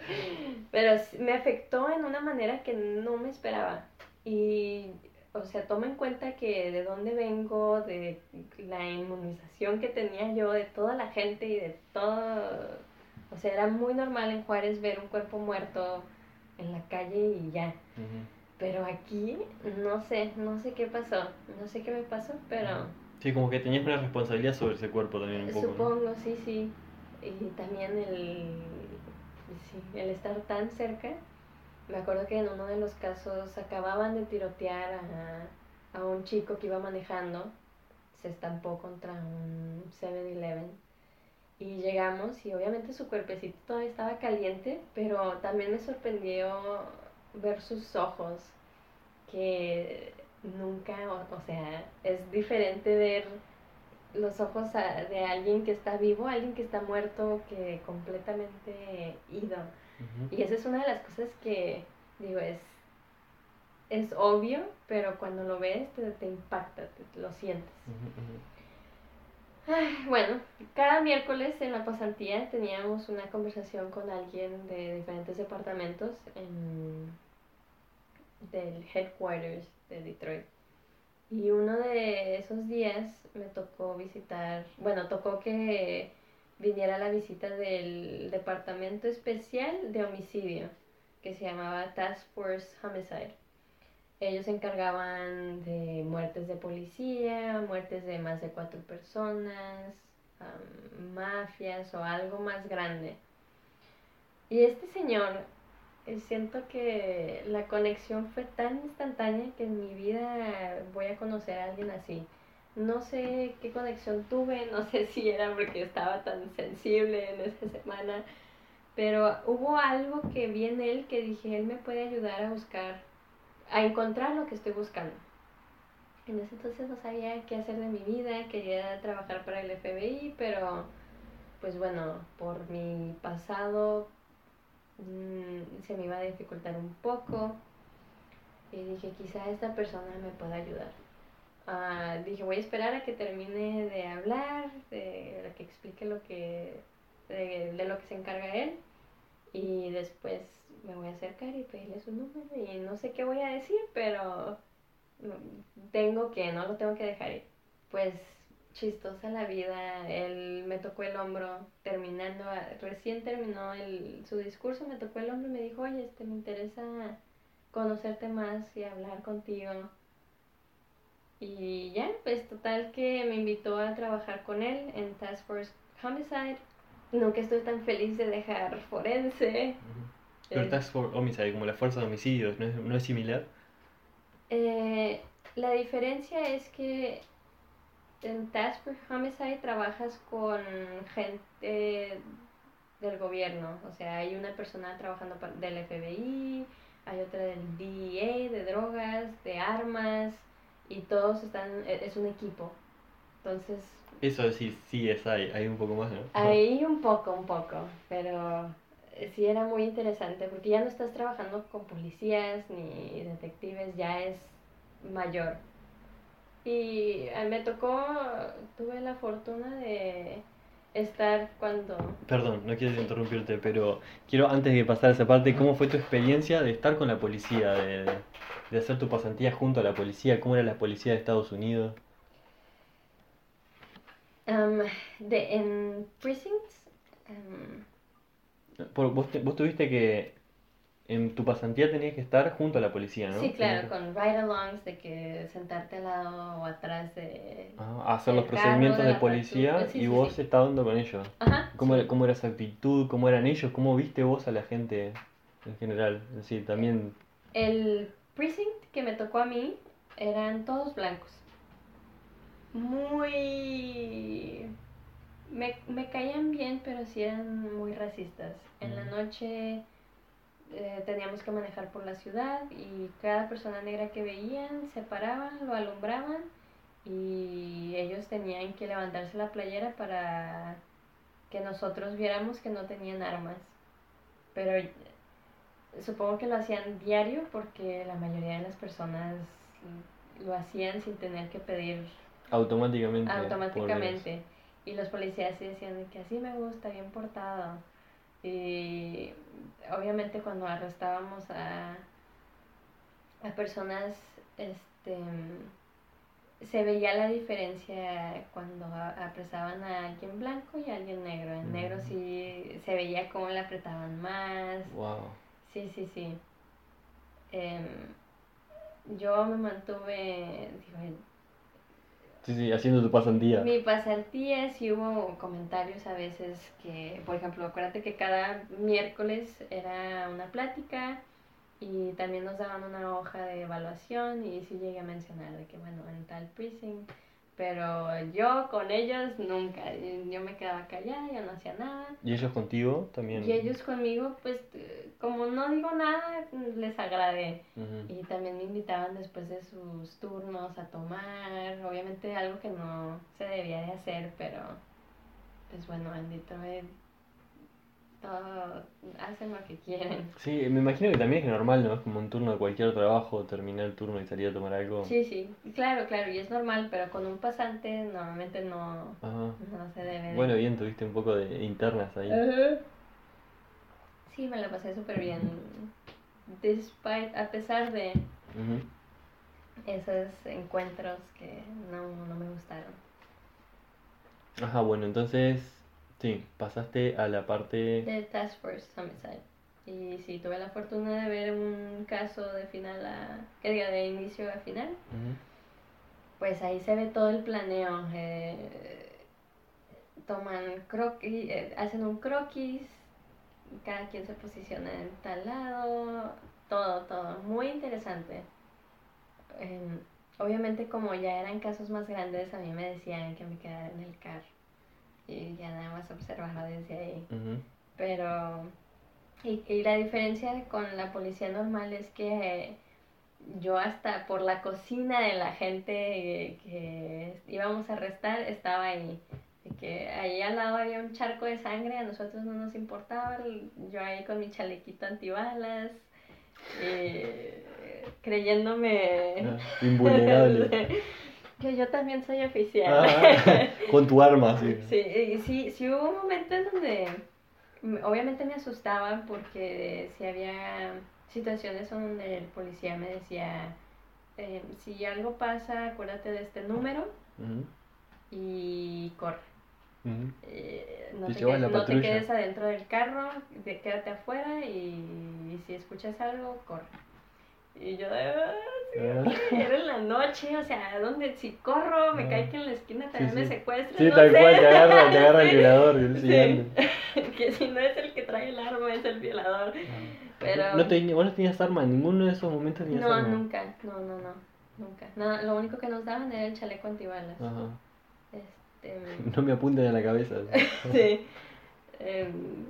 Speaker 3: Pero me afectó en una manera que no me esperaba. Y, o sea, toma en cuenta que de dónde vengo, de la inmunización que tenía yo, de toda la gente y de todo. O sea, era muy normal en Juárez ver un cuerpo muerto en la calle y ya.
Speaker 1: Ujú.
Speaker 3: Pero aquí, no sé, no sé qué pasó, no sé qué me pasó, pero
Speaker 1: Sí, como que tenías una responsabilidad sobre ese cuerpo también un poco. ¿no?
Speaker 3: supongo, sí, sí. Y también el, sí, el estar tan cerca. Me acuerdo que en uno de los casos acababan de tirotear a, a un chico que iba manejando, se estampó contra un 7-Eleven. Y llegamos y obviamente su cuerpecito todavía estaba caliente, pero también me sorprendió ver sus ojos, que nunca, o, o sea, es diferente ver los ojos de alguien que está vivo, alguien que está muerto, que completamente ido. Y esa es una de las cosas que, digo, es, es obvio, pero cuando lo ves te, te impacta, te- lo sientes. Ay, bueno, cada miércoles en la pasantía teníamos una conversación con alguien de diferentes departamentos en, del headquarters de Detroit. Y uno de esos días me tocó visitar, bueno, tocó que viniera la visita del Departamento Especial de Homicidio, que se llamaba Task Force Homicide. Ellos se encargaban de muertes de policía, muertes de más de cuatro personas, am, mafias o algo más grande. Y este señor, siento que la conexión fue tan instantánea que en mi vida voy a conocer a alguien así. No sé qué conexión tuve, no sé si era porque estaba tan sensible en esa semana, pero hubo algo que vi en él que dije, él me puede ayudar a buscar a encontrar lo que estoy buscando. En ese entonces no sabía qué hacer de mi vida, quería trabajar para el FBI, pero pues bueno, por mi pasado mm, se me iba a dificultar un poco y dije quizá esta persona me pueda ayudar. Ah, dije voy a esperar a que termine de hablar, de, de que explique lo que de, de lo que se encarga él y después me voy a acercar y pedirle su número y no sé qué voy a decir, pero mm, tengo que, no lo tengo que dejar ir. Pues chistosa la vida, él me tocó el hombro terminando, recién terminó el, su discurso, me tocó el hombro y me dijo, oye, este, me interesa conocerte más y hablar contigo. Y ya, pues total que me invitó a trabajar con él en Task Force Homicide. Nunca estoy tan feliz de dejar forense.
Speaker 1: Pero
Speaker 3: Eh,
Speaker 1: Task Force Homicide, como la fuerza de homicidios, ¿no es, no es similar?
Speaker 3: Eh, la diferencia es que en Task Force Homicide trabajas con gente del gobierno, o sea, hay una persona trabajando del FBI, hay otra del DEA, de drogas, de armas, y todos están, e- es un equipo. Entonces,
Speaker 1: Eso sí, sí es ahí, hay un poco más, ¿no?
Speaker 3: ahí un poco, un poco, pero eh, sí era muy interesante, porque ya no estás trabajando con policías ni detectives, ya es mayor. Y eh, me tocó, tuve la fortuna de estar cuando...
Speaker 1: Perdón, no quiero interrumpirte, pero quiero antes de pasar a esa parte, ¿cómo fue tu experiencia de estar con la policía, de, de- hacer tu pasantía junto a la policía? ¿Cómo era la policía de Estados Unidos?
Speaker 3: am, de, en precincts, am,
Speaker 1: Por- vos, te- vos tuviste que, en tu pasantía tenías que estar junto a la policía, ¿no?
Speaker 3: sí, claro, con ride-alongs, de que sentarte al lado o atrás de...
Speaker 1: Ah, hacer los procedimientos
Speaker 3: de
Speaker 1: policía
Speaker 3: sí,
Speaker 1: y
Speaker 3: sí,
Speaker 1: vos
Speaker 3: sí.
Speaker 1: estando con ellos.
Speaker 3: Ajá,
Speaker 1: ¿Cómo, era, ¿Cómo era esa actitud? ¿Cómo eran ellos? ¿Cómo viste vos a la gente en general? Es decir, también...
Speaker 3: El precinct que me tocó a mí eran todos blancos. Muy... Me, me caían bien, pero sí eran muy racistas. En la
Speaker 1: Mm.
Speaker 3: noche eh, teníamos que manejar por la ciudad y cada persona negra que veían se paraban, lo alumbraban y ellos tenían que levantarse la playera para que nosotros viéramos que no tenían armas. Pero supongo que lo hacían diario porque la mayoría de las personas lo hacían sin tener que pedir
Speaker 1: Automáticamente.
Speaker 3: automáticamente. Y los policías sí decían de que así me gusta, bien portado. Y obviamente cuando arrestábamos a, a personas, este se veía la diferencia cuando apresaban a alguien blanco y a alguien negro. En negro
Speaker 1: Mm.
Speaker 3: sí se veía cómo le apretaban más.
Speaker 1: Wow.
Speaker 3: Sí, sí, sí. Em, yo me mantuve, digo,
Speaker 1: Sí, sí, haciendo tu pasantía.
Speaker 3: mi pasantía sí hubo comentarios a veces que, por ejemplo, acuérdate que cada miércoles era una plática y también nos daban una hoja de evaluación y sí llegué a mencionar de que, bueno, en tal precinct Pero yo con ellos nunca. Yo me quedaba callada, yo no hacía nada.
Speaker 1: ¿Y ellos contigo también?
Speaker 3: Y ellos conmigo, pues como no digo nada, les agradé. Y también me invitaban después de sus turnos a tomar. Obviamente algo que no se debía de hacer, pero pues bueno, en Detroit todo hacen lo que quieren.
Speaker 1: Sí, me imagino que también es normal, ¿no? Es como un turno de cualquier trabajo, terminar el turno y salir a tomar algo.
Speaker 3: Sí, sí, claro, claro, y es normal, pero con un pasante normalmente no,
Speaker 1: Ajá.
Speaker 3: no se debe de...
Speaker 1: Bueno, bien, tuviste un poco de internas ahí.
Speaker 3: Ajá. Sí, me la pasé súper bien. Despite, a pesar de
Speaker 1: Ujú.
Speaker 3: esos encuentros que no, no me gustaron.
Speaker 1: Ajá, bueno, entonces, sí, pasaste a la parte...
Speaker 3: De Task Force Homicide. Y sí, tuve la fortuna de ver un caso de final a... que diga, de inicio a final. Pues ahí se ve todo el planeo. eh, toman croquis, eh, hacen un croquis, cada quien se posiciona en tal lado, todo, todo. Muy interesante. Em, obviamente como ya eran casos más grandes, a mí me decían que me quedara en el carro. Y ya nada más observaba desde ahí. Pero, y, y la diferencia con la policía normal es que yo hasta por la cocina de la gente que íbamos a arrestar estaba ahí. De que ahí al lado había un charco de sangre, a nosotros no nos importaba, yo ahí con mi chalequito antibalas, eh, creyéndome...
Speaker 1: Ah, invulnerable.
Speaker 3: que yo también soy oficial.
Speaker 1: Ah, con tu arma, sí.
Speaker 3: Sí, sí, sí hubo un momento en donde obviamente me asustaba porque si había situaciones donde el policía me decía, eh, si algo pasa, acuérdate de este número y corre. Eh, no,
Speaker 1: Y
Speaker 3: te quedes,
Speaker 1: la
Speaker 3: no te
Speaker 1: patrulla.
Speaker 3: quedes adentro del carro, quédate afuera y, si escuchas algo, corre. Y yo, "Ah, sí,
Speaker 1: Ah.
Speaker 3: ok". era en la noche, o sea, donde si corro, me
Speaker 1: Ah.
Speaker 3: cae que en la esquina también me secuestran.
Speaker 1: Sí,
Speaker 3: no
Speaker 1: tal
Speaker 3: sé.
Speaker 1: cual, te agarra, te agarra el violador y el siguiente.
Speaker 3: que si no es el que trae el arma, es el violador. Pero-
Speaker 1: ¿No te, ¿Vos no tenías arma? ¿En ninguno de esos momentos tenías
Speaker 3: No,
Speaker 1: arma?
Speaker 3: nunca, no, no, no, nunca. Nada, lo único que nos daban era el chaleco antibalas.
Speaker 1: Ajá.
Speaker 3: Este,
Speaker 1: No me apunten a la cabeza.
Speaker 3: sí. Em,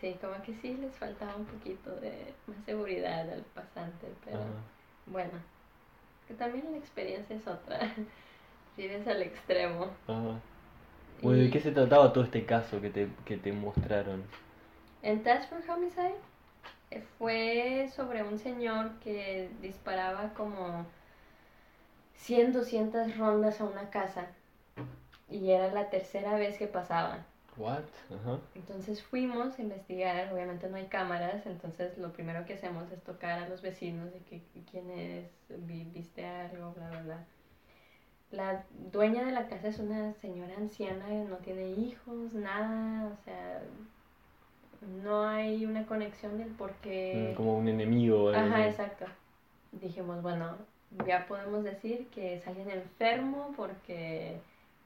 Speaker 3: sí, como que sí les faltaba un poquito de más seguridad al pasante, pero
Speaker 1: Ajá.
Speaker 3: bueno, que también la experiencia es otra. Vives al extremo.
Speaker 1: Ajá. Bueno, ¿de qué se trataba todo este caso que te, que te mostraron?
Speaker 3: En Task for Homicide eh, fue sobre un señor que disparaba como 100, 200 rondas a una casa y era la tercera vez que pasaba.
Speaker 1: What? Ajá.
Speaker 3: Entonces fuimos a investigar, obviamente no hay cámaras, entonces lo primero que hacemos es tocar a los vecinos de que quién es, vi- viste algo, bla, bla, bla. La dueña de la casa es una señora anciana, no tiene hijos, nada, o sea, no hay una conexión del por qué...
Speaker 1: Mm, Como un enemigo algo
Speaker 3: Ajá, exacto. Dijimos, bueno, ya podemos decir que es alguien enfermo porque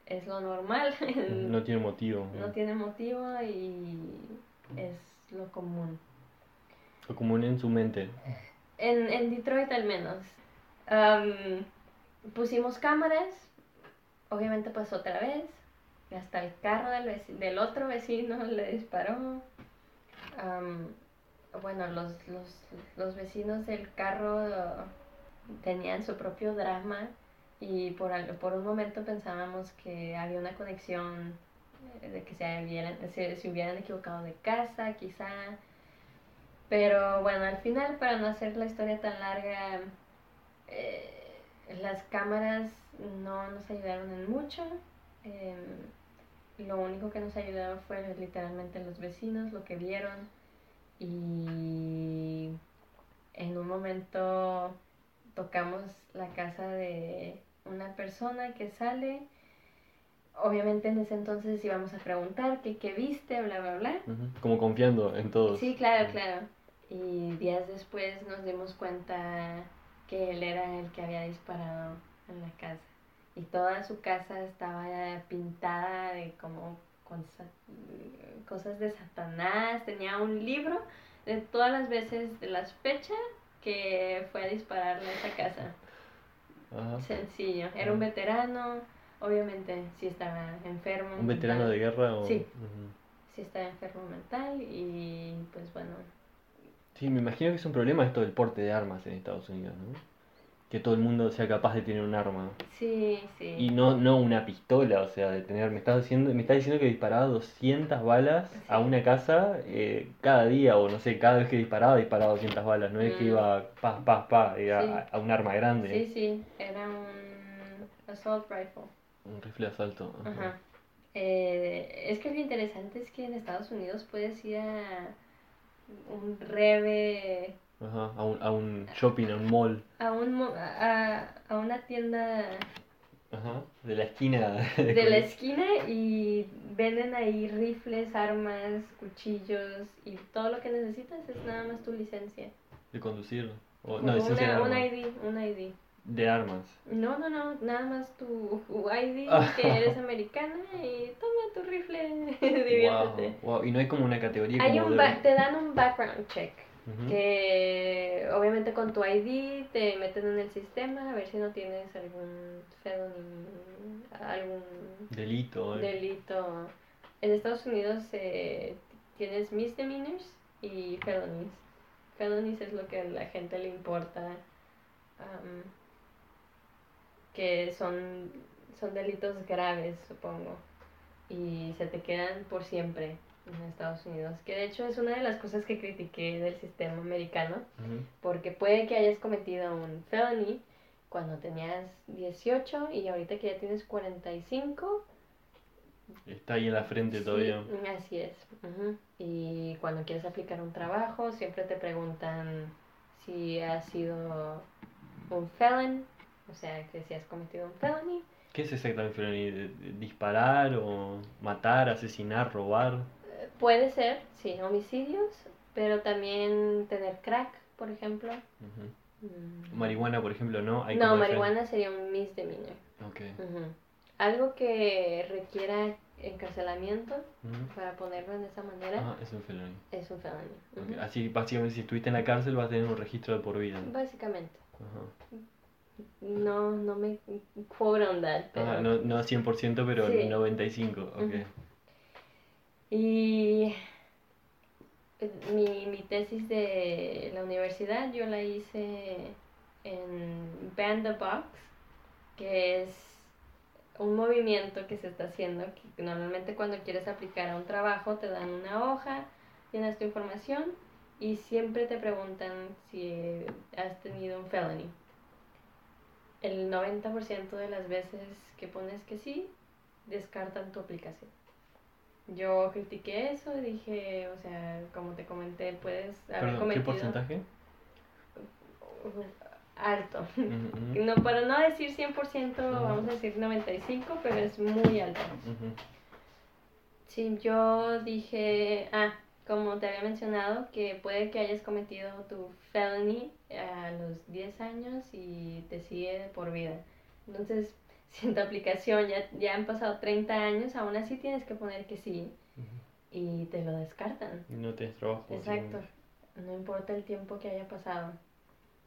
Speaker 3: es lo normal.
Speaker 1: No tiene motivo.
Speaker 3: no tiene motivo y es lo común.
Speaker 1: Lo común en su mente.
Speaker 3: En, en Detroit al menos. Am, pusimos cámaras, obviamente pasó otra vez, hasta el carro del, del otro vecino le disparó. Am, bueno, los, los, los vecinos del carro tenían su propio drama y por, al- por un momento pensábamos que había una conexión eh, de que se, hubieran, se, se hubieran equivocado de casa, quizá. Pero bueno, al final, para no hacer la historia tan larga, eh, las cámaras no nos ayudaron en mucho. Em, lo único que nos ayudaba fue literalmente los vecinos, lo que vieron. Y en un momento tocamos la casa de una persona que sale. Obviamente en ese entonces íbamos a preguntar que qué viste, bla, bla, bla.
Speaker 1: Como confiando en todos.
Speaker 3: Sí, claro, claro. Y días después nos dimos cuenta que él era el que había disparado en la casa. Y toda su casa estaba pintada de como con sa- cosas de Satanás. Tenía un libro de todas las veces de las fechas que fue a dispararle a esa casa.
Speaker 1: Ajá.
Speaker 3: sencillo. Era un veterano, obviamente si estaba enfermo.
Speaker 1: ¿Un veterano de
Speaker 3: mental,
Speaker 1: guerra o...?
Speaker 3: Sí. Sí estaba enfermo mental y pues bueno,
Speaker 1: Sí, me imagino que es un problema esto del porte de armas en Estados Unidos, ¿no? Que todo el mundo sea capaz de tener un arma.
Speaker 3: sí, sí.
Speaker 1: Y no, no una pistola, o sea, de tener... Me estás diciendo, me estás diciendo que disparaba 200 balas a una casa eh, cada día, o no sé, cada vez que disparaba, disparaba 200 balas. No es que
Speaker 3: Mm.
Speaker 1: iba pa, pa, pa, era
Speaker 3: Sí.
Speaker 1: a, a un arma grande.
Speaker 3: Sí, sí, era un assault rifle.
Speaker 1: Un rifle de asalto. ajá.
Speaker 3: Ajá. Eh, es que lo interesante es que en Estados Unidos puedes ir a un reve,
Speaker 1: Ajá, a un, a un shopping, a un mall.
Speaker 3: a, un, mo- a, a una tienda
Speaker 1: Ajá, de la esquina.
Speaker 3: de la esquina y venden ahí rifles, armas, cuchillos y todo lo que necesitas es nada más tu licencia.
Speaker 1: De conducir. O, no, licencia de
Speaker 3: un. ID, un ID.
Speaker 1: De armas.
Speaker 3: No, no, no, nada más tu ID,
Speaker 1: Ah.
Speaker 3: que eres americana y toma tu rifle, diviértete.
Speaker 1: Wow, wow. Y no hay como una categoría
Speaker 3: Hay
Speaker 1: como
Speaker 3: un
Speaker 1: de-
Speaker 3: te dan un background check, Que obviamente con tu ID te meten en el sistema a ver si no tienes algún algún
Speaker 1: Delito. eh.
Speaker 3: delito. En Estados Unidos eh, tienes misdemeanors y felonies. Felonies es lo que a la gente le importa, am, que son, son delitos graves, supongo, y se te quedan por siempre en Estados Unidos. Que de hecho es una de las cosas que critiqué del sistema americano, porque puede que hayas cometido un felony cuando tenías 18 y ahorita que ya tienes 45,
Speaker 1: Está ahí en la frente
Speaker 3: Sí,
Speaker 1: todavía.
Speaker 3: así es. Y cuando quieres aplicar un trabajo, siempre te preguntan si has sido un felon, o sea, que si has cometido un felony.
Speaker 1: ¿Qué es exactamente felony? ¿De- de- ¿Disparar o matar, asesinar, robar?
Speaker 3: Puede ser, sí, homicidios, pero también tener crack, por ejemplo.
Speaker 1: Ujú.
Speaker 3: Mm.
Speaker 1: Marihuana, por ejemplo, no. Hay
Speaker 3: No, marihuana sería un misdemeanor.
Speaker 1: Ok.
Speaker 3: Ujú. Algo que requiera encarcelamiento,
Speaker 1: Ujú.
Speaker 3: para ponerlo de esa manera,
Speaker 1: Ah, es un felony.
Speaker 3: es un felony.
Speaker 1: Ok,
Speaker 3: Ujú.
Speaker 1: Así, básicamente, si estuviste en la cárcel, vas a tener un registro de por vida.
Speaker 3: Básicamente.
Speaker 1: Ajá.
Speaker 3: No, no me quote on that, pero...
Speaker 1: Ah, no, no 100%, pero
Speaker 3: Sí.
Speaker 1: 95%. Ok.
Speaker 3: Y eh, mi, mi tesis de la universidad yo la hice en Band the Box, que es un movimiento que se está haciendo, que normalmente cuando quieres aplicar a un trabajo te dan una hoja, llenas tu información y siempre te preguntan si has tenido un felony. El 90% de las veces que pones que sí, descartan tu aplicación. Yo critiqué eso y dije, o sea, como te comenté, puedes haber
Speaker 1: Perdón, ¿qué
Speaker 3: cometido
Speaker 1: porcentaje?
Speaker 3: alto.
Speaker 1: Ujú, ujú.
Speaker 3: No, para no decir 100%, vamos a decir 95, pero es muy alto.
Speaker 1: Ujú.
Speaker 3: Sí, yo dije, ah, como te había mencionado, que puede que hayas cometido tu felony a los 10 años y te sigue por vida. Entonces, si en tu aplicación ya, ya han pasado 30 años, aún así tienes que poner que sí y te lo descartan.
Speaker 1: No tienes trabajo.
Speaker 3: Exacto, no importa el tiempo que haya pasado.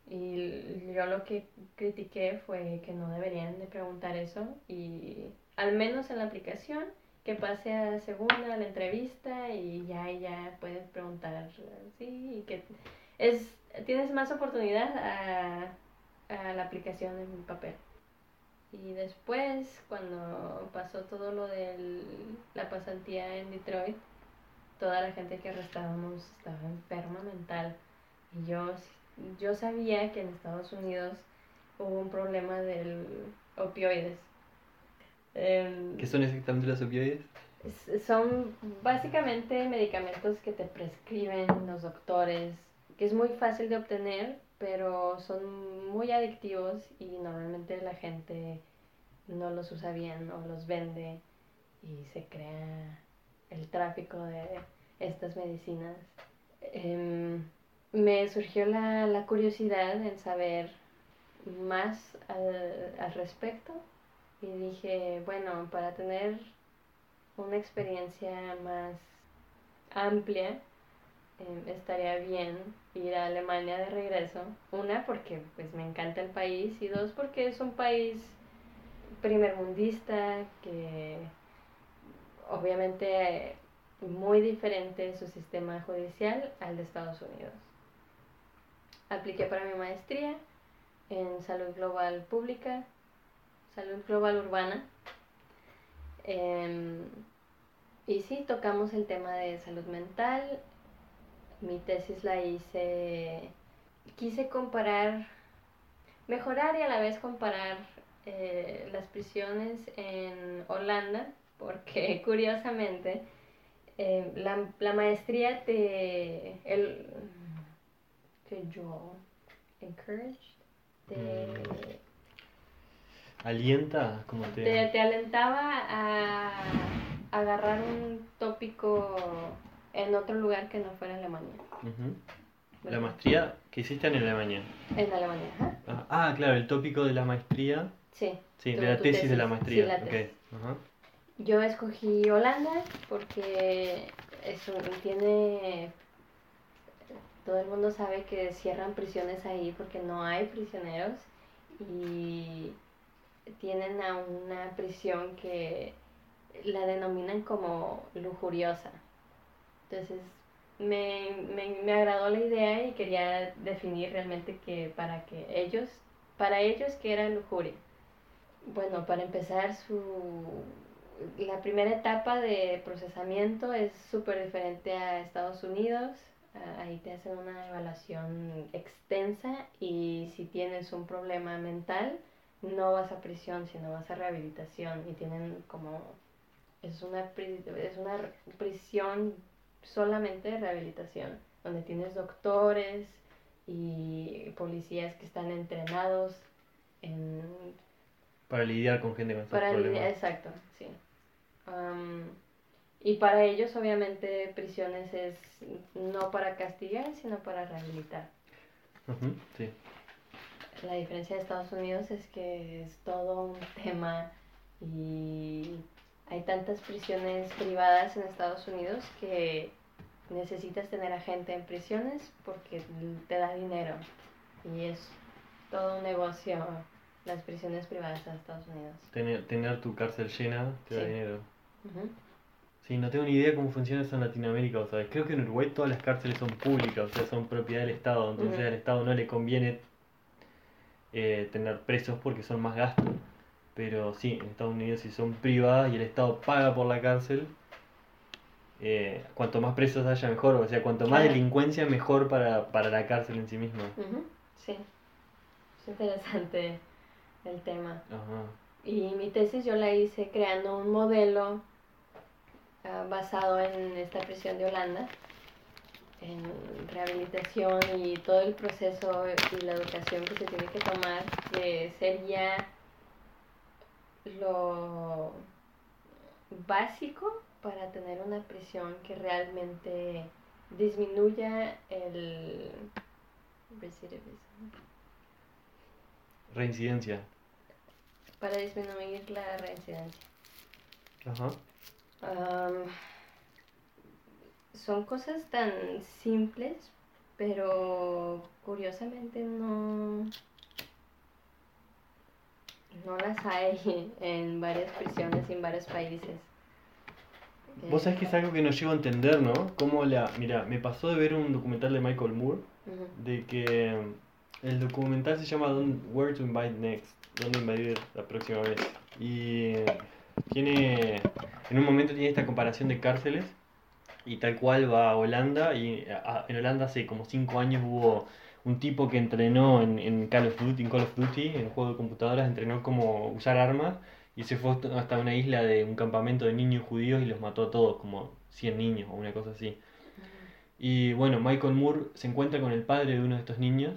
Speaker 3: Y yo lo que critiqué fue que no deberían de preguntar eso y al menos en la aplicación que pase a segunda, a la entrevista y ya, ya puedes preguntar, sí, y que es, tienes más oportunidad a, a la aplicación en papel. Y después, cuando pasó todo lo de la pasantía en Detroit, toda la gente que arrestábamos estaba enferma mental. Y yo, yo sabía que en Estados Unidos hubo un problema del opioides. Em,
Speaker 1: ¿Qué son exactamente los opioides?
Speaker 3: es- Son básicamente medicamentos que te prescriben los doctores, que es muy fácil de obtener, pero son muy adictivos y normalmente la gente no los usa bien o los vende y se crea el tráfico de estas medicinas. Em, me surgió la, la curiosidad en saber más al, al respecto y dije, bueno, para tener una experiencia más amplia, eh, estaría bien ir a Alemania de regreso. Una, porque pues me encanta el país y dos, porque es un país primermundista que obviamente muy diferente su sistema judicial al de Estados Unidos. Apliqué para mi maestría en salud global pública, salud global urbana. Em, y sí, tocamos el tema de salud mental. Mi tesis la hice, quise comparar, mejorar y a la vez comparar eh, las prisiones en Holanda, porque curiosamente eh, la, la, maestría te, el, que yo, encouraged, te,
Speaker 1: Mm. ¿Alienta? como te...
Speaker 3: te, te alentaba a agarrar un tópico en otro lugar que no fuera Alemania.
Speaker 1: La maestría que hiciste en Alemania.
Speaker 3: En Alemania, ajá.
Speaker 1: Ah, ah, claro, el tópico de la maestría.
Speaker 3: Sí.
Speaker 1: Sí, de la tesis, de la maestría.
Speaker 3: Sí, la
Speaker 1: ok.
Speaker 3: tesis.
Speaker 1: Ajá.
Speaker 3: Yo escogí Holanda porque eso tiene todo el mundo sabe que cierran prisiones ahí porque no hay prisioneros y tienen a una prisión que la denominan como lujuriosa. Entonces me, me, me agradó la idea y quería definir realmente que para que ellos, para ellos que era lujuria. Bueno, para empezar su la primera etapa de procesamiento es súper diferente a Estados Unidos. Ah, Ahí te hacen una evaluación extensa y si tienes un problema mental, no vas a prisión, sino vas a rehabilitación y tienen como... Es una, es una prisión solamente de rehabilitación, donde tienes doctores y policías que están entrenados en
Speaker 1: Para lidiar con gente con estos
Speaker 3: para
Speaker 1: problemas.
Speaker 3: lidiar, exacto, sí. Y para ellos, obviamente, prisiones es no para castigar, sino para rehabilitar.
Speaker 1: Sí.
Speaker 3: La diferencia de Estados Unidos es que es todo un tema y hay tantas prisiones privadas en Estados Unidos que necesitas tener a gente en prisiones porque te da dinero y es todo un negocio las prisiones privadas en Estados Unidos.
Speaker 1: Tener, tener tu cárcel llena te da
Speaker 3: Sí.
Speaker 1: dinero.
Speaker 3: Ujú.
Speaker 1: Sí, no tengo ni idea cómo funciona eso en Latinoamérica, ¿sabes? Creo que en Uruguay todas las cárceles son públicas, o sea, son propiedad del Estado, entonces
Speaker 3: Ujú.
Speaker 1: al Estado no le conviene eh, tener presos porque son más gastos. Pero sí, en Estados Unidos si son privadas y el Estado paga por la cárcel, eh, cuanto más presos haya mejor, o sea, cuanto más
Speaker 3: Claro.
Speaker 1: delincuencia mejor para, para la cárcel en sí misma.
Speaker 3: Ujú, Sí, es interesante el tema.
Speaker 1: Ajá.
Speaker 3: Y mi tesis yo la hice creando un modelo ah, basado en esta prisión de Holanda, en rehabilitación y todo el proceso y la educación que se tiene que tomar, que sería lo básico para tener una prisión que realmente disminuya el recidivismo.
Speaker 1: Reincidencia.
Speaker 3: para disminuir la reincidencia.
Speaker 1: Ajá.
Speaker 3: Son cosas tan simples, pero curiosamente no, no las hay en varias prisiones y en varios países.
Speaker 1: Vos sabés que es algo que no llego a entender, ¿no? Cómo la... Mira, me pasó de ver un documental de Michael Moore de que el documental se llama Where to Invite Next, dónde invadir la próxima vez. Y tiene, en un momento tiene esta comparación de cárceles y tal cual va a Holanda y a- en Holanda hace como 5 años hubo un tipo que entrenó en, en Call of Duty, en Call of Duty, en el juego de computadoras, entrenó como usar armas y se fue hasta- una isla de un campamento de niños judíos y los mató a todos, como 100 niños o una cosa así. Y bueno, Michael Moore se encuentra con el padre de uno de estos niños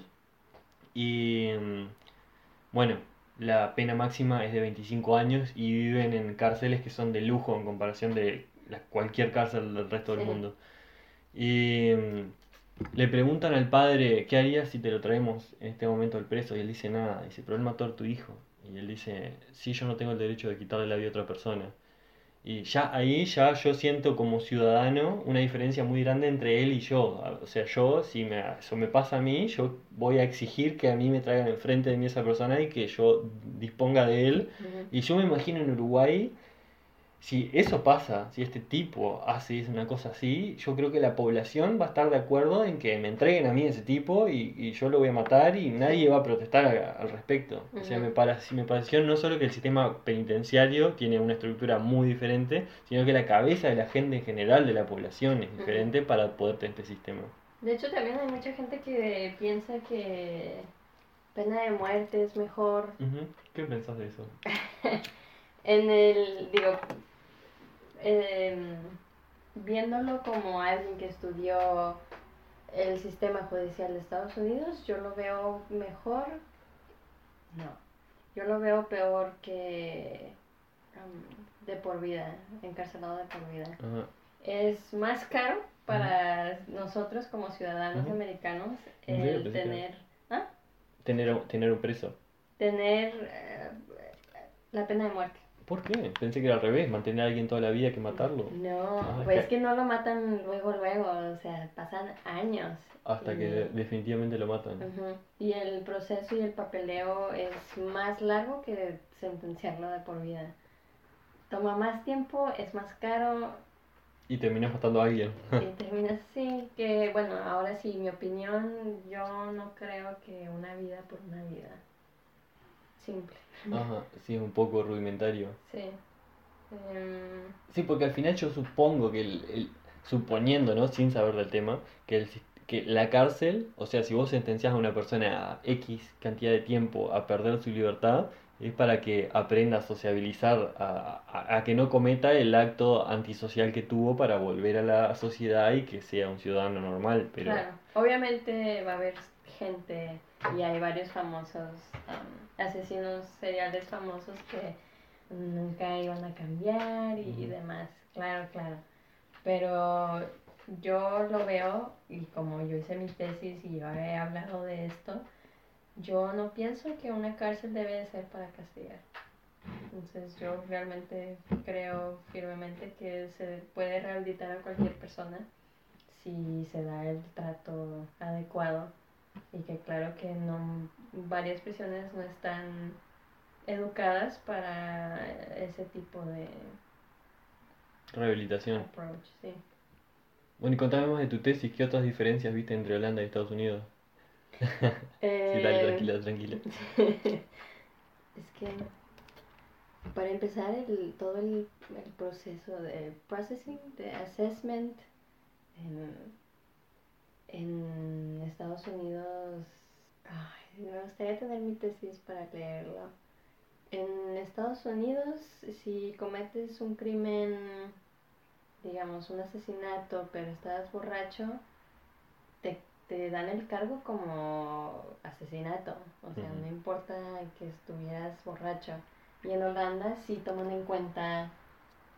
Speaker 1: y mm, bueno, la pena máxima es de 25 años y viven en cárceles que son de lujo en comparación de la- cualquier cárcel del resto del mundo. Y mm, le preguntan al padre, ¿qué harías si te lo traemos en este momento al preso? Y él dice, nada, dice, pero él mató a tu hijo. Y él dice, sí, yo no tengo el derecho de quitarle la vida a otra persona. Y ya ahí ya yo siento como ciudadano una diferencia muy grande entre él y yo. O sea, yo, si me, eso me pasa a mí, yo voy a exigir que a mí me traigan enfrente de mí esa persona y que yo disponga de él. Y yo me imagino en Uruguay, si eso pasa, si este tipo hace una cosa así, yo creo que la población va a estar de acuerdo en que me entreguen a mí ese tipo y, y yo lo voy a matar y nadie va a protestar a- al respecto. O sea, me, para- si me pareció no solo que el sistema penitenciario tiene una estructura muy diferente, sino que la cabeza de la gente en general de la población es diferente para poder tener este sistema.
Speaker 3: De hecho, también hay mucha gente que piensa que pena de muerte es mejor.
Speaker 1: ¿Qué pensás de eso?
Speaker 3: En el, digo, em, viéndolo como alguien que estudió el sistema judicial de Estados Unidos, yo lo veo mejor. No, yo lo veo peor que em, de por vida, encarcelado de por vida. Es más caro para nosotros como ciudadanos americanos el tener, ¿ah?
Speaker 1: Tener, tener un preso.
Speaker 3: tener eh, la pena de muerte.
Speaker 1: ¿Por qué? Pensé que era al revés, mantener a alguien toda la vida que matarlo.
Speaker 3: No,
Speaker 1: Ah,
Speaker 3: pues
Speaker 1: es
Speaker 3: que no lo matan luego, luego, o sea, pasan años.
Speaker 1: Hasta
Speaker 3: Y-
Speaker 1: que definitivamente lo matan.
Speaker 3: Y el proceso y el papeleo es más largo que sentenciarlo de por vida. Toma más tiempo, es más caro
Speaker 1: Y terminas matando a alguien.
Speaker 3: y termina así. Que bueno, ahora sí, mi opinión, yo no creo que una vida por una vida. Simple.
Speaker 1: Ajá, sí, es un poco rudimentario.
Speaker 3: Sí. Em,
Speaker 1: Sí, porque al final yo supongo que el, el- suponiendo, ¿no? Sin saber del tema, que el que la cárcel, o sea, si vos sentenciás a una persona a X cantidad de tiempo a perder su libertad, es para que aprenda a sociabilizar, a, a- a que no cometa el acto antisocial que tuvo para volver a la sociedad y que sea un ciudadano normal, pero...
Speaker 3: Claro, obviamente va a haber gente y hay varios famosos am, asesinos seriales famosos que nunca iban a cambiar y, demás, claro, claro. Pero yo lo veo y como yo hice mi tesis y yo he hablado de esto, yo no pienso que una cárcel debe de ser para castigar. Entonces yo realmente creo firmemente que se puede rehabilitar a cualquier persona si se da el trato adecuado y que claro que no varias prisiones no están educadas para ese tipo de
Speaker 1: Rehabilitación.
Speaker 3: approach, sí.
Speaker 1: Bueno, y contame más de tu tesis, ¿qué otras diferencias viste entre Holanda y Estados Unidos? Sí, dale,
Speaker 3: Eh,
Speaker 1: tranquila, tranquila.
Speaker 3: es que para empezar el, todo el, el proceso de processing, de assessment en, en Estados Unidos, ay, me gustaría tener mi tesis para leerlo. En Estados Unidos, si cometes un crimen, digamos un asesinato, pero estás borracho, te, te dan el cargo como asesinato. O sea, no importa que estuvieras borracho. Y en Holanda sí toman en cuenta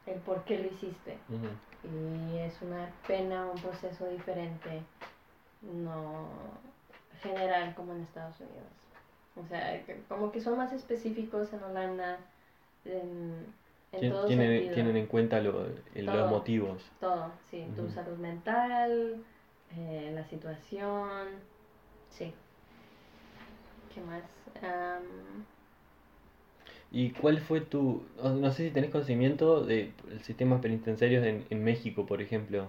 Speaker 3: el por qué lo hiciste. Y es una pena, un proceso diferente, no general como en Estados Unidos. O sea, como que son más específicos en Holanda en, en
Speaker 1: Tien-
Speaker 3: todo
Speaker 1: tienen,
Speaker 3: sentido.
Speaker 1: tienen en cuenta lo- el- los motivos.
Speaker 3: Todo, sí, tu salud mental, eh, la situación, sí. ¿Qué más? Am,
Speaker 1: ¿Y cuál fue tu, no, sé si tenés conocimiento de el sistemas penitenciarios en, en México, por ejemplo?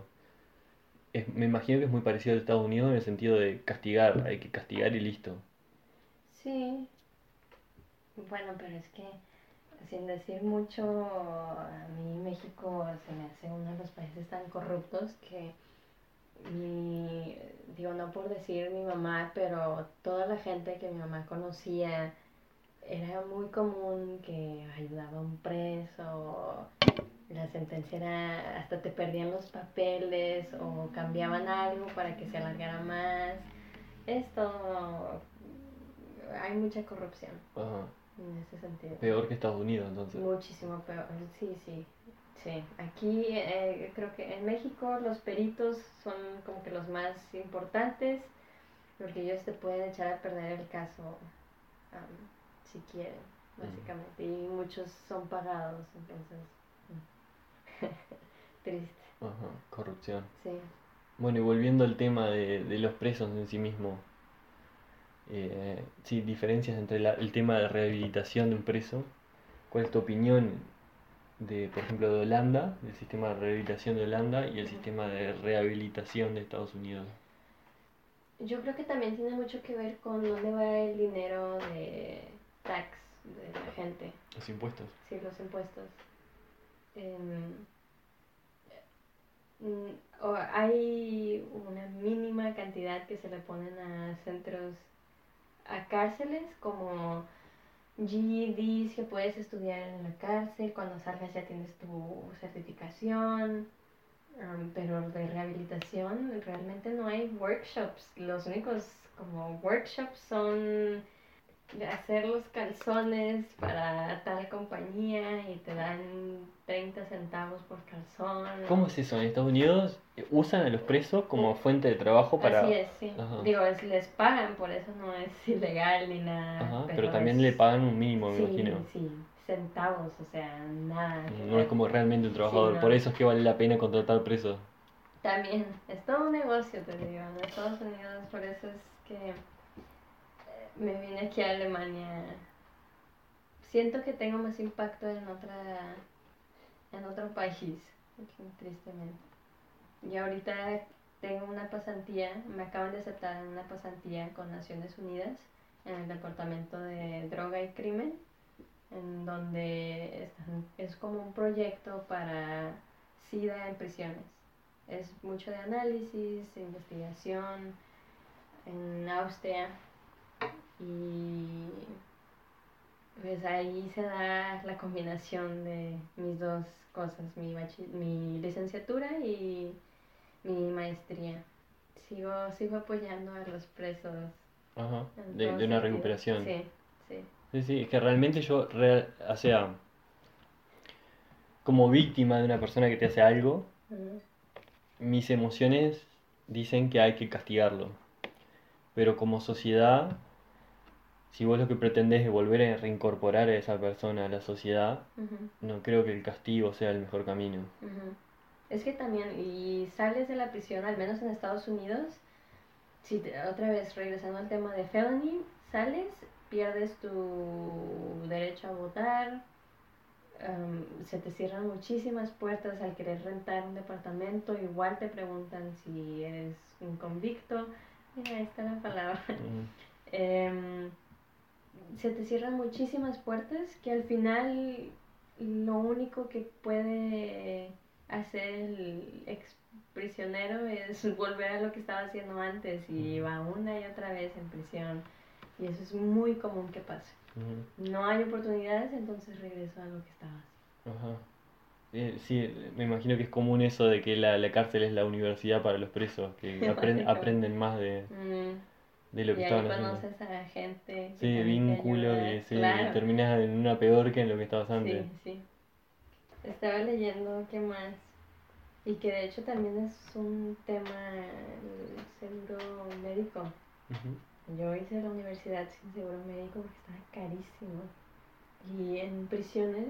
Speaker 1: Me imagino que es muy parecido al Estados Unidos en el sentido de castigar, hay que castigar y listo.
Speaker 3: sí. Bueno, pero es que sin decir mucho, a mí México se me hace uno de los países tan corruptos que mi, digo, no por decir mi mamá, pero toda la gente que mi mamá conocía era muy común que ayudaba a un preso, la sentencia era, hasta te perdían los papeles o cambiaban algo para que se alargara más. Esto, hay mucha corrupción
Speaker 1: Ajá.
Speaker 3: en ese sentido.
Speaker 1: Peor que Estados Unidos, entonces.
Speaker 3: Muchísimo peor, sí, sí, sí. Aquí eh, creo que en México los peritos son como que los más importantes porque ellos te pueden echar a perder el caso am, si quieren, básicamente. Y muchos son pagados, entonces. Triste,
Speaker 1: Ajá, corrupción.
Speaker 3: sí.
Speaker 1: Bueno, y volviendo al tema de, de los presos en sí mismo, eh, sí, diferencias entre la- el tema de rehabilitación de un preso. ¿Cuál es tu opinión de, por ejemplo, de Holanda, del sistema de rehabilitación de Holanda y el sistema de rehabilitación de Estados Unidos?
Speaker 3: Yo creo que también tiene mucho que ver con dónde va el dinero de tax de la gente,
Speaker 1: Los impuestos.
Speaker 3: sí, los impuestos. Em, o hay una mínima cantidad que se le ponen a centros, a cárceles, como GEDs que puedes estudiar en la cárcel, cuando salgas ya tienes tu certificación, um, pero de rehabilitación realmente no hay workshops. Los únicos como workshops son de hacer los calzones para tal compañía y te dan 30 centavos por calzón.
Speaker 1: ¿Cómo es eso? En Estados Unidos usan a los presos como fuente de trabajo para...
Speaker 3: Así es, sí.
Speaker 1: Ajá.
Speaker 3: Digo, es- les pagan, por eso no es ilegal ni nada.
Speaker 1: Ajá, pero también
Speaker 3: es-
Speaker 1: le pagan un mínimo, me
Speaker 3: sí,
Speaker 1: imagino.
Speaker 3: Sí, centavos, o sea, nada.
Speaker 1: No es como realmente un trabajador,
Speaker 3: no.
Speaker 1: por eso es que vale la pena contratar presos.
Speaker 3: También, es todo un negocio, te digo, en Estados Unidos, por eso es que me vine aquí a Alemania. Siento que tengo más impacto en otra, en otro país, tristemente. Y ahorita tengo una pasantía, me acaban de aceptar en una pasantía con Naciones Unidas en el Departamento de Droga y Crimen, en donde están- es como un proyecto para SIDA en prisiones. Es mucho de análisis, investigación en Austria y pues ahí se da la combinación de mis dos cosas, mi, mi licenciatura y mi maestría. Sigo, sigo apoyando a los presos.
Speaker 1: Ajá, de, una recuperación.
Speaker 3: Sí, sí.
Speaker 1: Sí, sí, es que realmente yo, real- o sea, como víctima de una persona que te hace algo, mis emociones dicen que hay que castigarlo. Pero como sociedad, si vos lo que pretendés es volver a reincorporar a esa persona a la sociedad, no creo que el castigo sea el mejor camino.
Speaker 3: Es que también, y sales de la prisión, al menos en Estados Unidos, si te- otra vez regresando al tema de felony, sales, pierdes tu derecho a votar, em, se te cierran muchísimas puertas al querer rentar un departamento, igual te preguntan si eres un convicto, mira, ahí está la palabra. se te cierran muchísimas puertas que al final lo único que puede hacer el ex prisionero es volver a lo que estaba haciendo antes y va una y otra vez en prisión y eso es muy común que pase. No hay oportunidades, entonces regreso a lo que estaba haciendo.
Speaker 1: Ajá. Eh, Sí, me imagino que es común eso de que la, la cárcel es la universidad para los presos, que aprenden más de,
Speaker 3: Mm,
Speaker 1: de lo
Speaker 3: y
Speaker 1: que
Speaker 3: ahí
Speaker 1: estaban haciendo.
Speaker 3: conoces a gente. que
Speaker 1: Sí, vínculo y sí,
Speaker 3: Claro.
Speaker 1: terminas en una peor que en lo que estabas antes.
Speaker 3: Sí, sí. Estaba leyendo qué más. Y que de hecho también es un tema el seguro médico.
Speaker 1: Ujú.
Speaker 3: Yo hice la universidad sin seguro médico porque estaba carísimo. Y en prisiones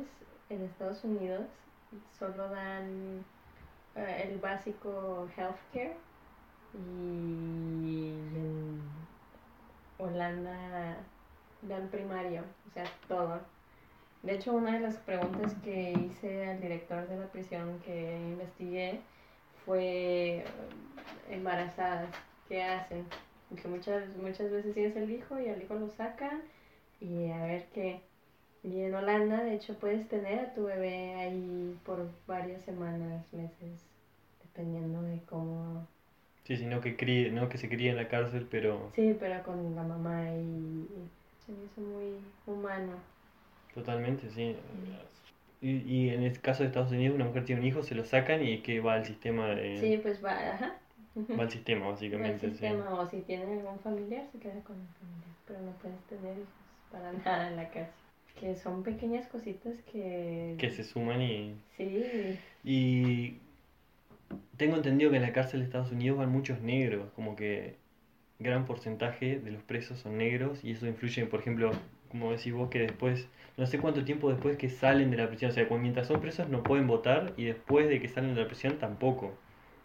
Speaker 3: en Estados Unidos solo dan eh, el básico healthcare y en Holanda dan primario, o sea, todo. De hecho, una de las preguntas que hice al director de la prisión que investigué fue eh, embarazadas, ¿qué hacen? Porque muchas, muchas veces tienes el hijo y al hijo lo sacan y a ver qué. Y en Holanda, de hecho, puedes tener a tu bebé ahí por varias semanas, meses, dependiendo de cómo...
Speaker 1: Sí, sino que críe, no que se críe en la cárcel, pero
Speaker 3: Sí, pero con la mamá y, se me hizo muy humano.
Speaker 1: totalmente, sí. Y, y en el caso de Estados Unidos, una mujer tiene un hijo, se lo sacan y que va al sistema de,
Speaker 3: Sí, pues va, ajá.
Speaker 1: va al sistema
Speaker 3: Va al
Speaker 1: básicamente, sí.
Speaker 3: sistema, o si tiene algún familiar, se queda con el familiar, pero no puedes tener hijos para nada en la cárcel. Que son pequeñas cositas que...
Speaker 1: Que se suman y
Speaker 3: Sí,
Speaker 1: Y tengo entendido que en la cárcel de Estados Unidos van muchos negros, como que gran porcentaje de los presos son negros y eso influye, por ejemplo, como decís vos, que después, no sé cuánto tiempo después que salen de la prisión, o sea, mientras son presos no pueden votar y después de que salen de la prisión tampoco,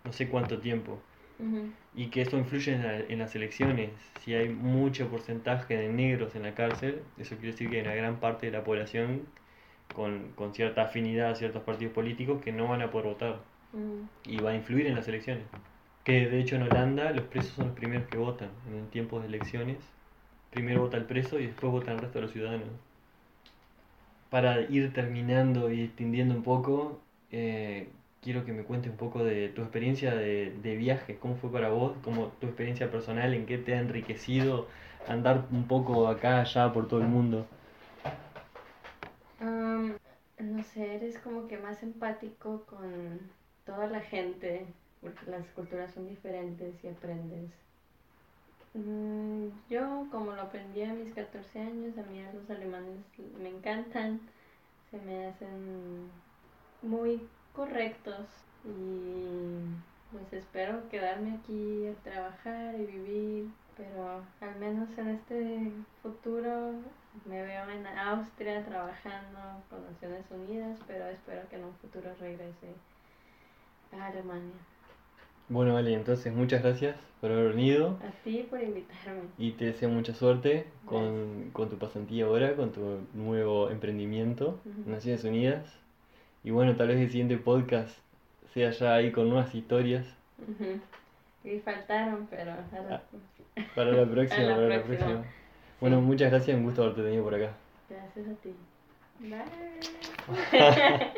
Speaker 1: no sé cuánto tiempo. Y que eso influye en, la- en las elecciones. Si hay mucho porcentaje de negros en la cárcel, eso quiere decir que hay una gran parte de la población con, con cierta afinidad a ciertos partidos políticos que no van a poder votar Y va a influir en las elecciones. Que de hecho en Holanda los presos son los primeros que votan en tiempos de elecciones. Primero vota el preso y después votan el resto de los ciudadanos. Para ir terminando y extendiendo un poco, eh, quiero que me cuentes un poco de tu experiencia de, de viaje, cómo fue para vos, cómo tu experiencia personal, en qué te ha enriquecido andar un poco acá, allá, por todo el mundo.
Speaker 3: No sé, eres como que más empático con toda la gente, porque las culturas son diferentes y aprendes. Mm, yo, como lo aprendí a mis 14 años, a mí los alemanes me encantan, se me hacen muy correctos y pues espero quedarme aquí a trabajar y vivir, pero al menos en este futuro me veo en Austria trabajando con Naciones Unidas, pero espero que en un futuro regrese a Alemania.
Speaker 1: Bueno, vale, entonces muchas gracias por haber venido.
Speaker 3: A ti por invitarme.
Speaker 1: Y te deseo mucha suerte con, con tu pasantía ahora, con tu nuevo emprendimiento,
Speaker 3: Ujú.
Speaker 1: Naciones Unidas. Y bueno, tal vez el siguiente podcast sea ya ahí con nuevas historias
Speaker 3: Ujú. Y faltaron, pero a la-
Speaker 1: para la próxima.
Speaker 3: La
Speaker 1: para la
Speaker 3: próxima.
Speaker 1: próxima. Bueno, muchas gracias, un gusto haberte tenido por acá.
Speaker 3: gracias a ti. Bye.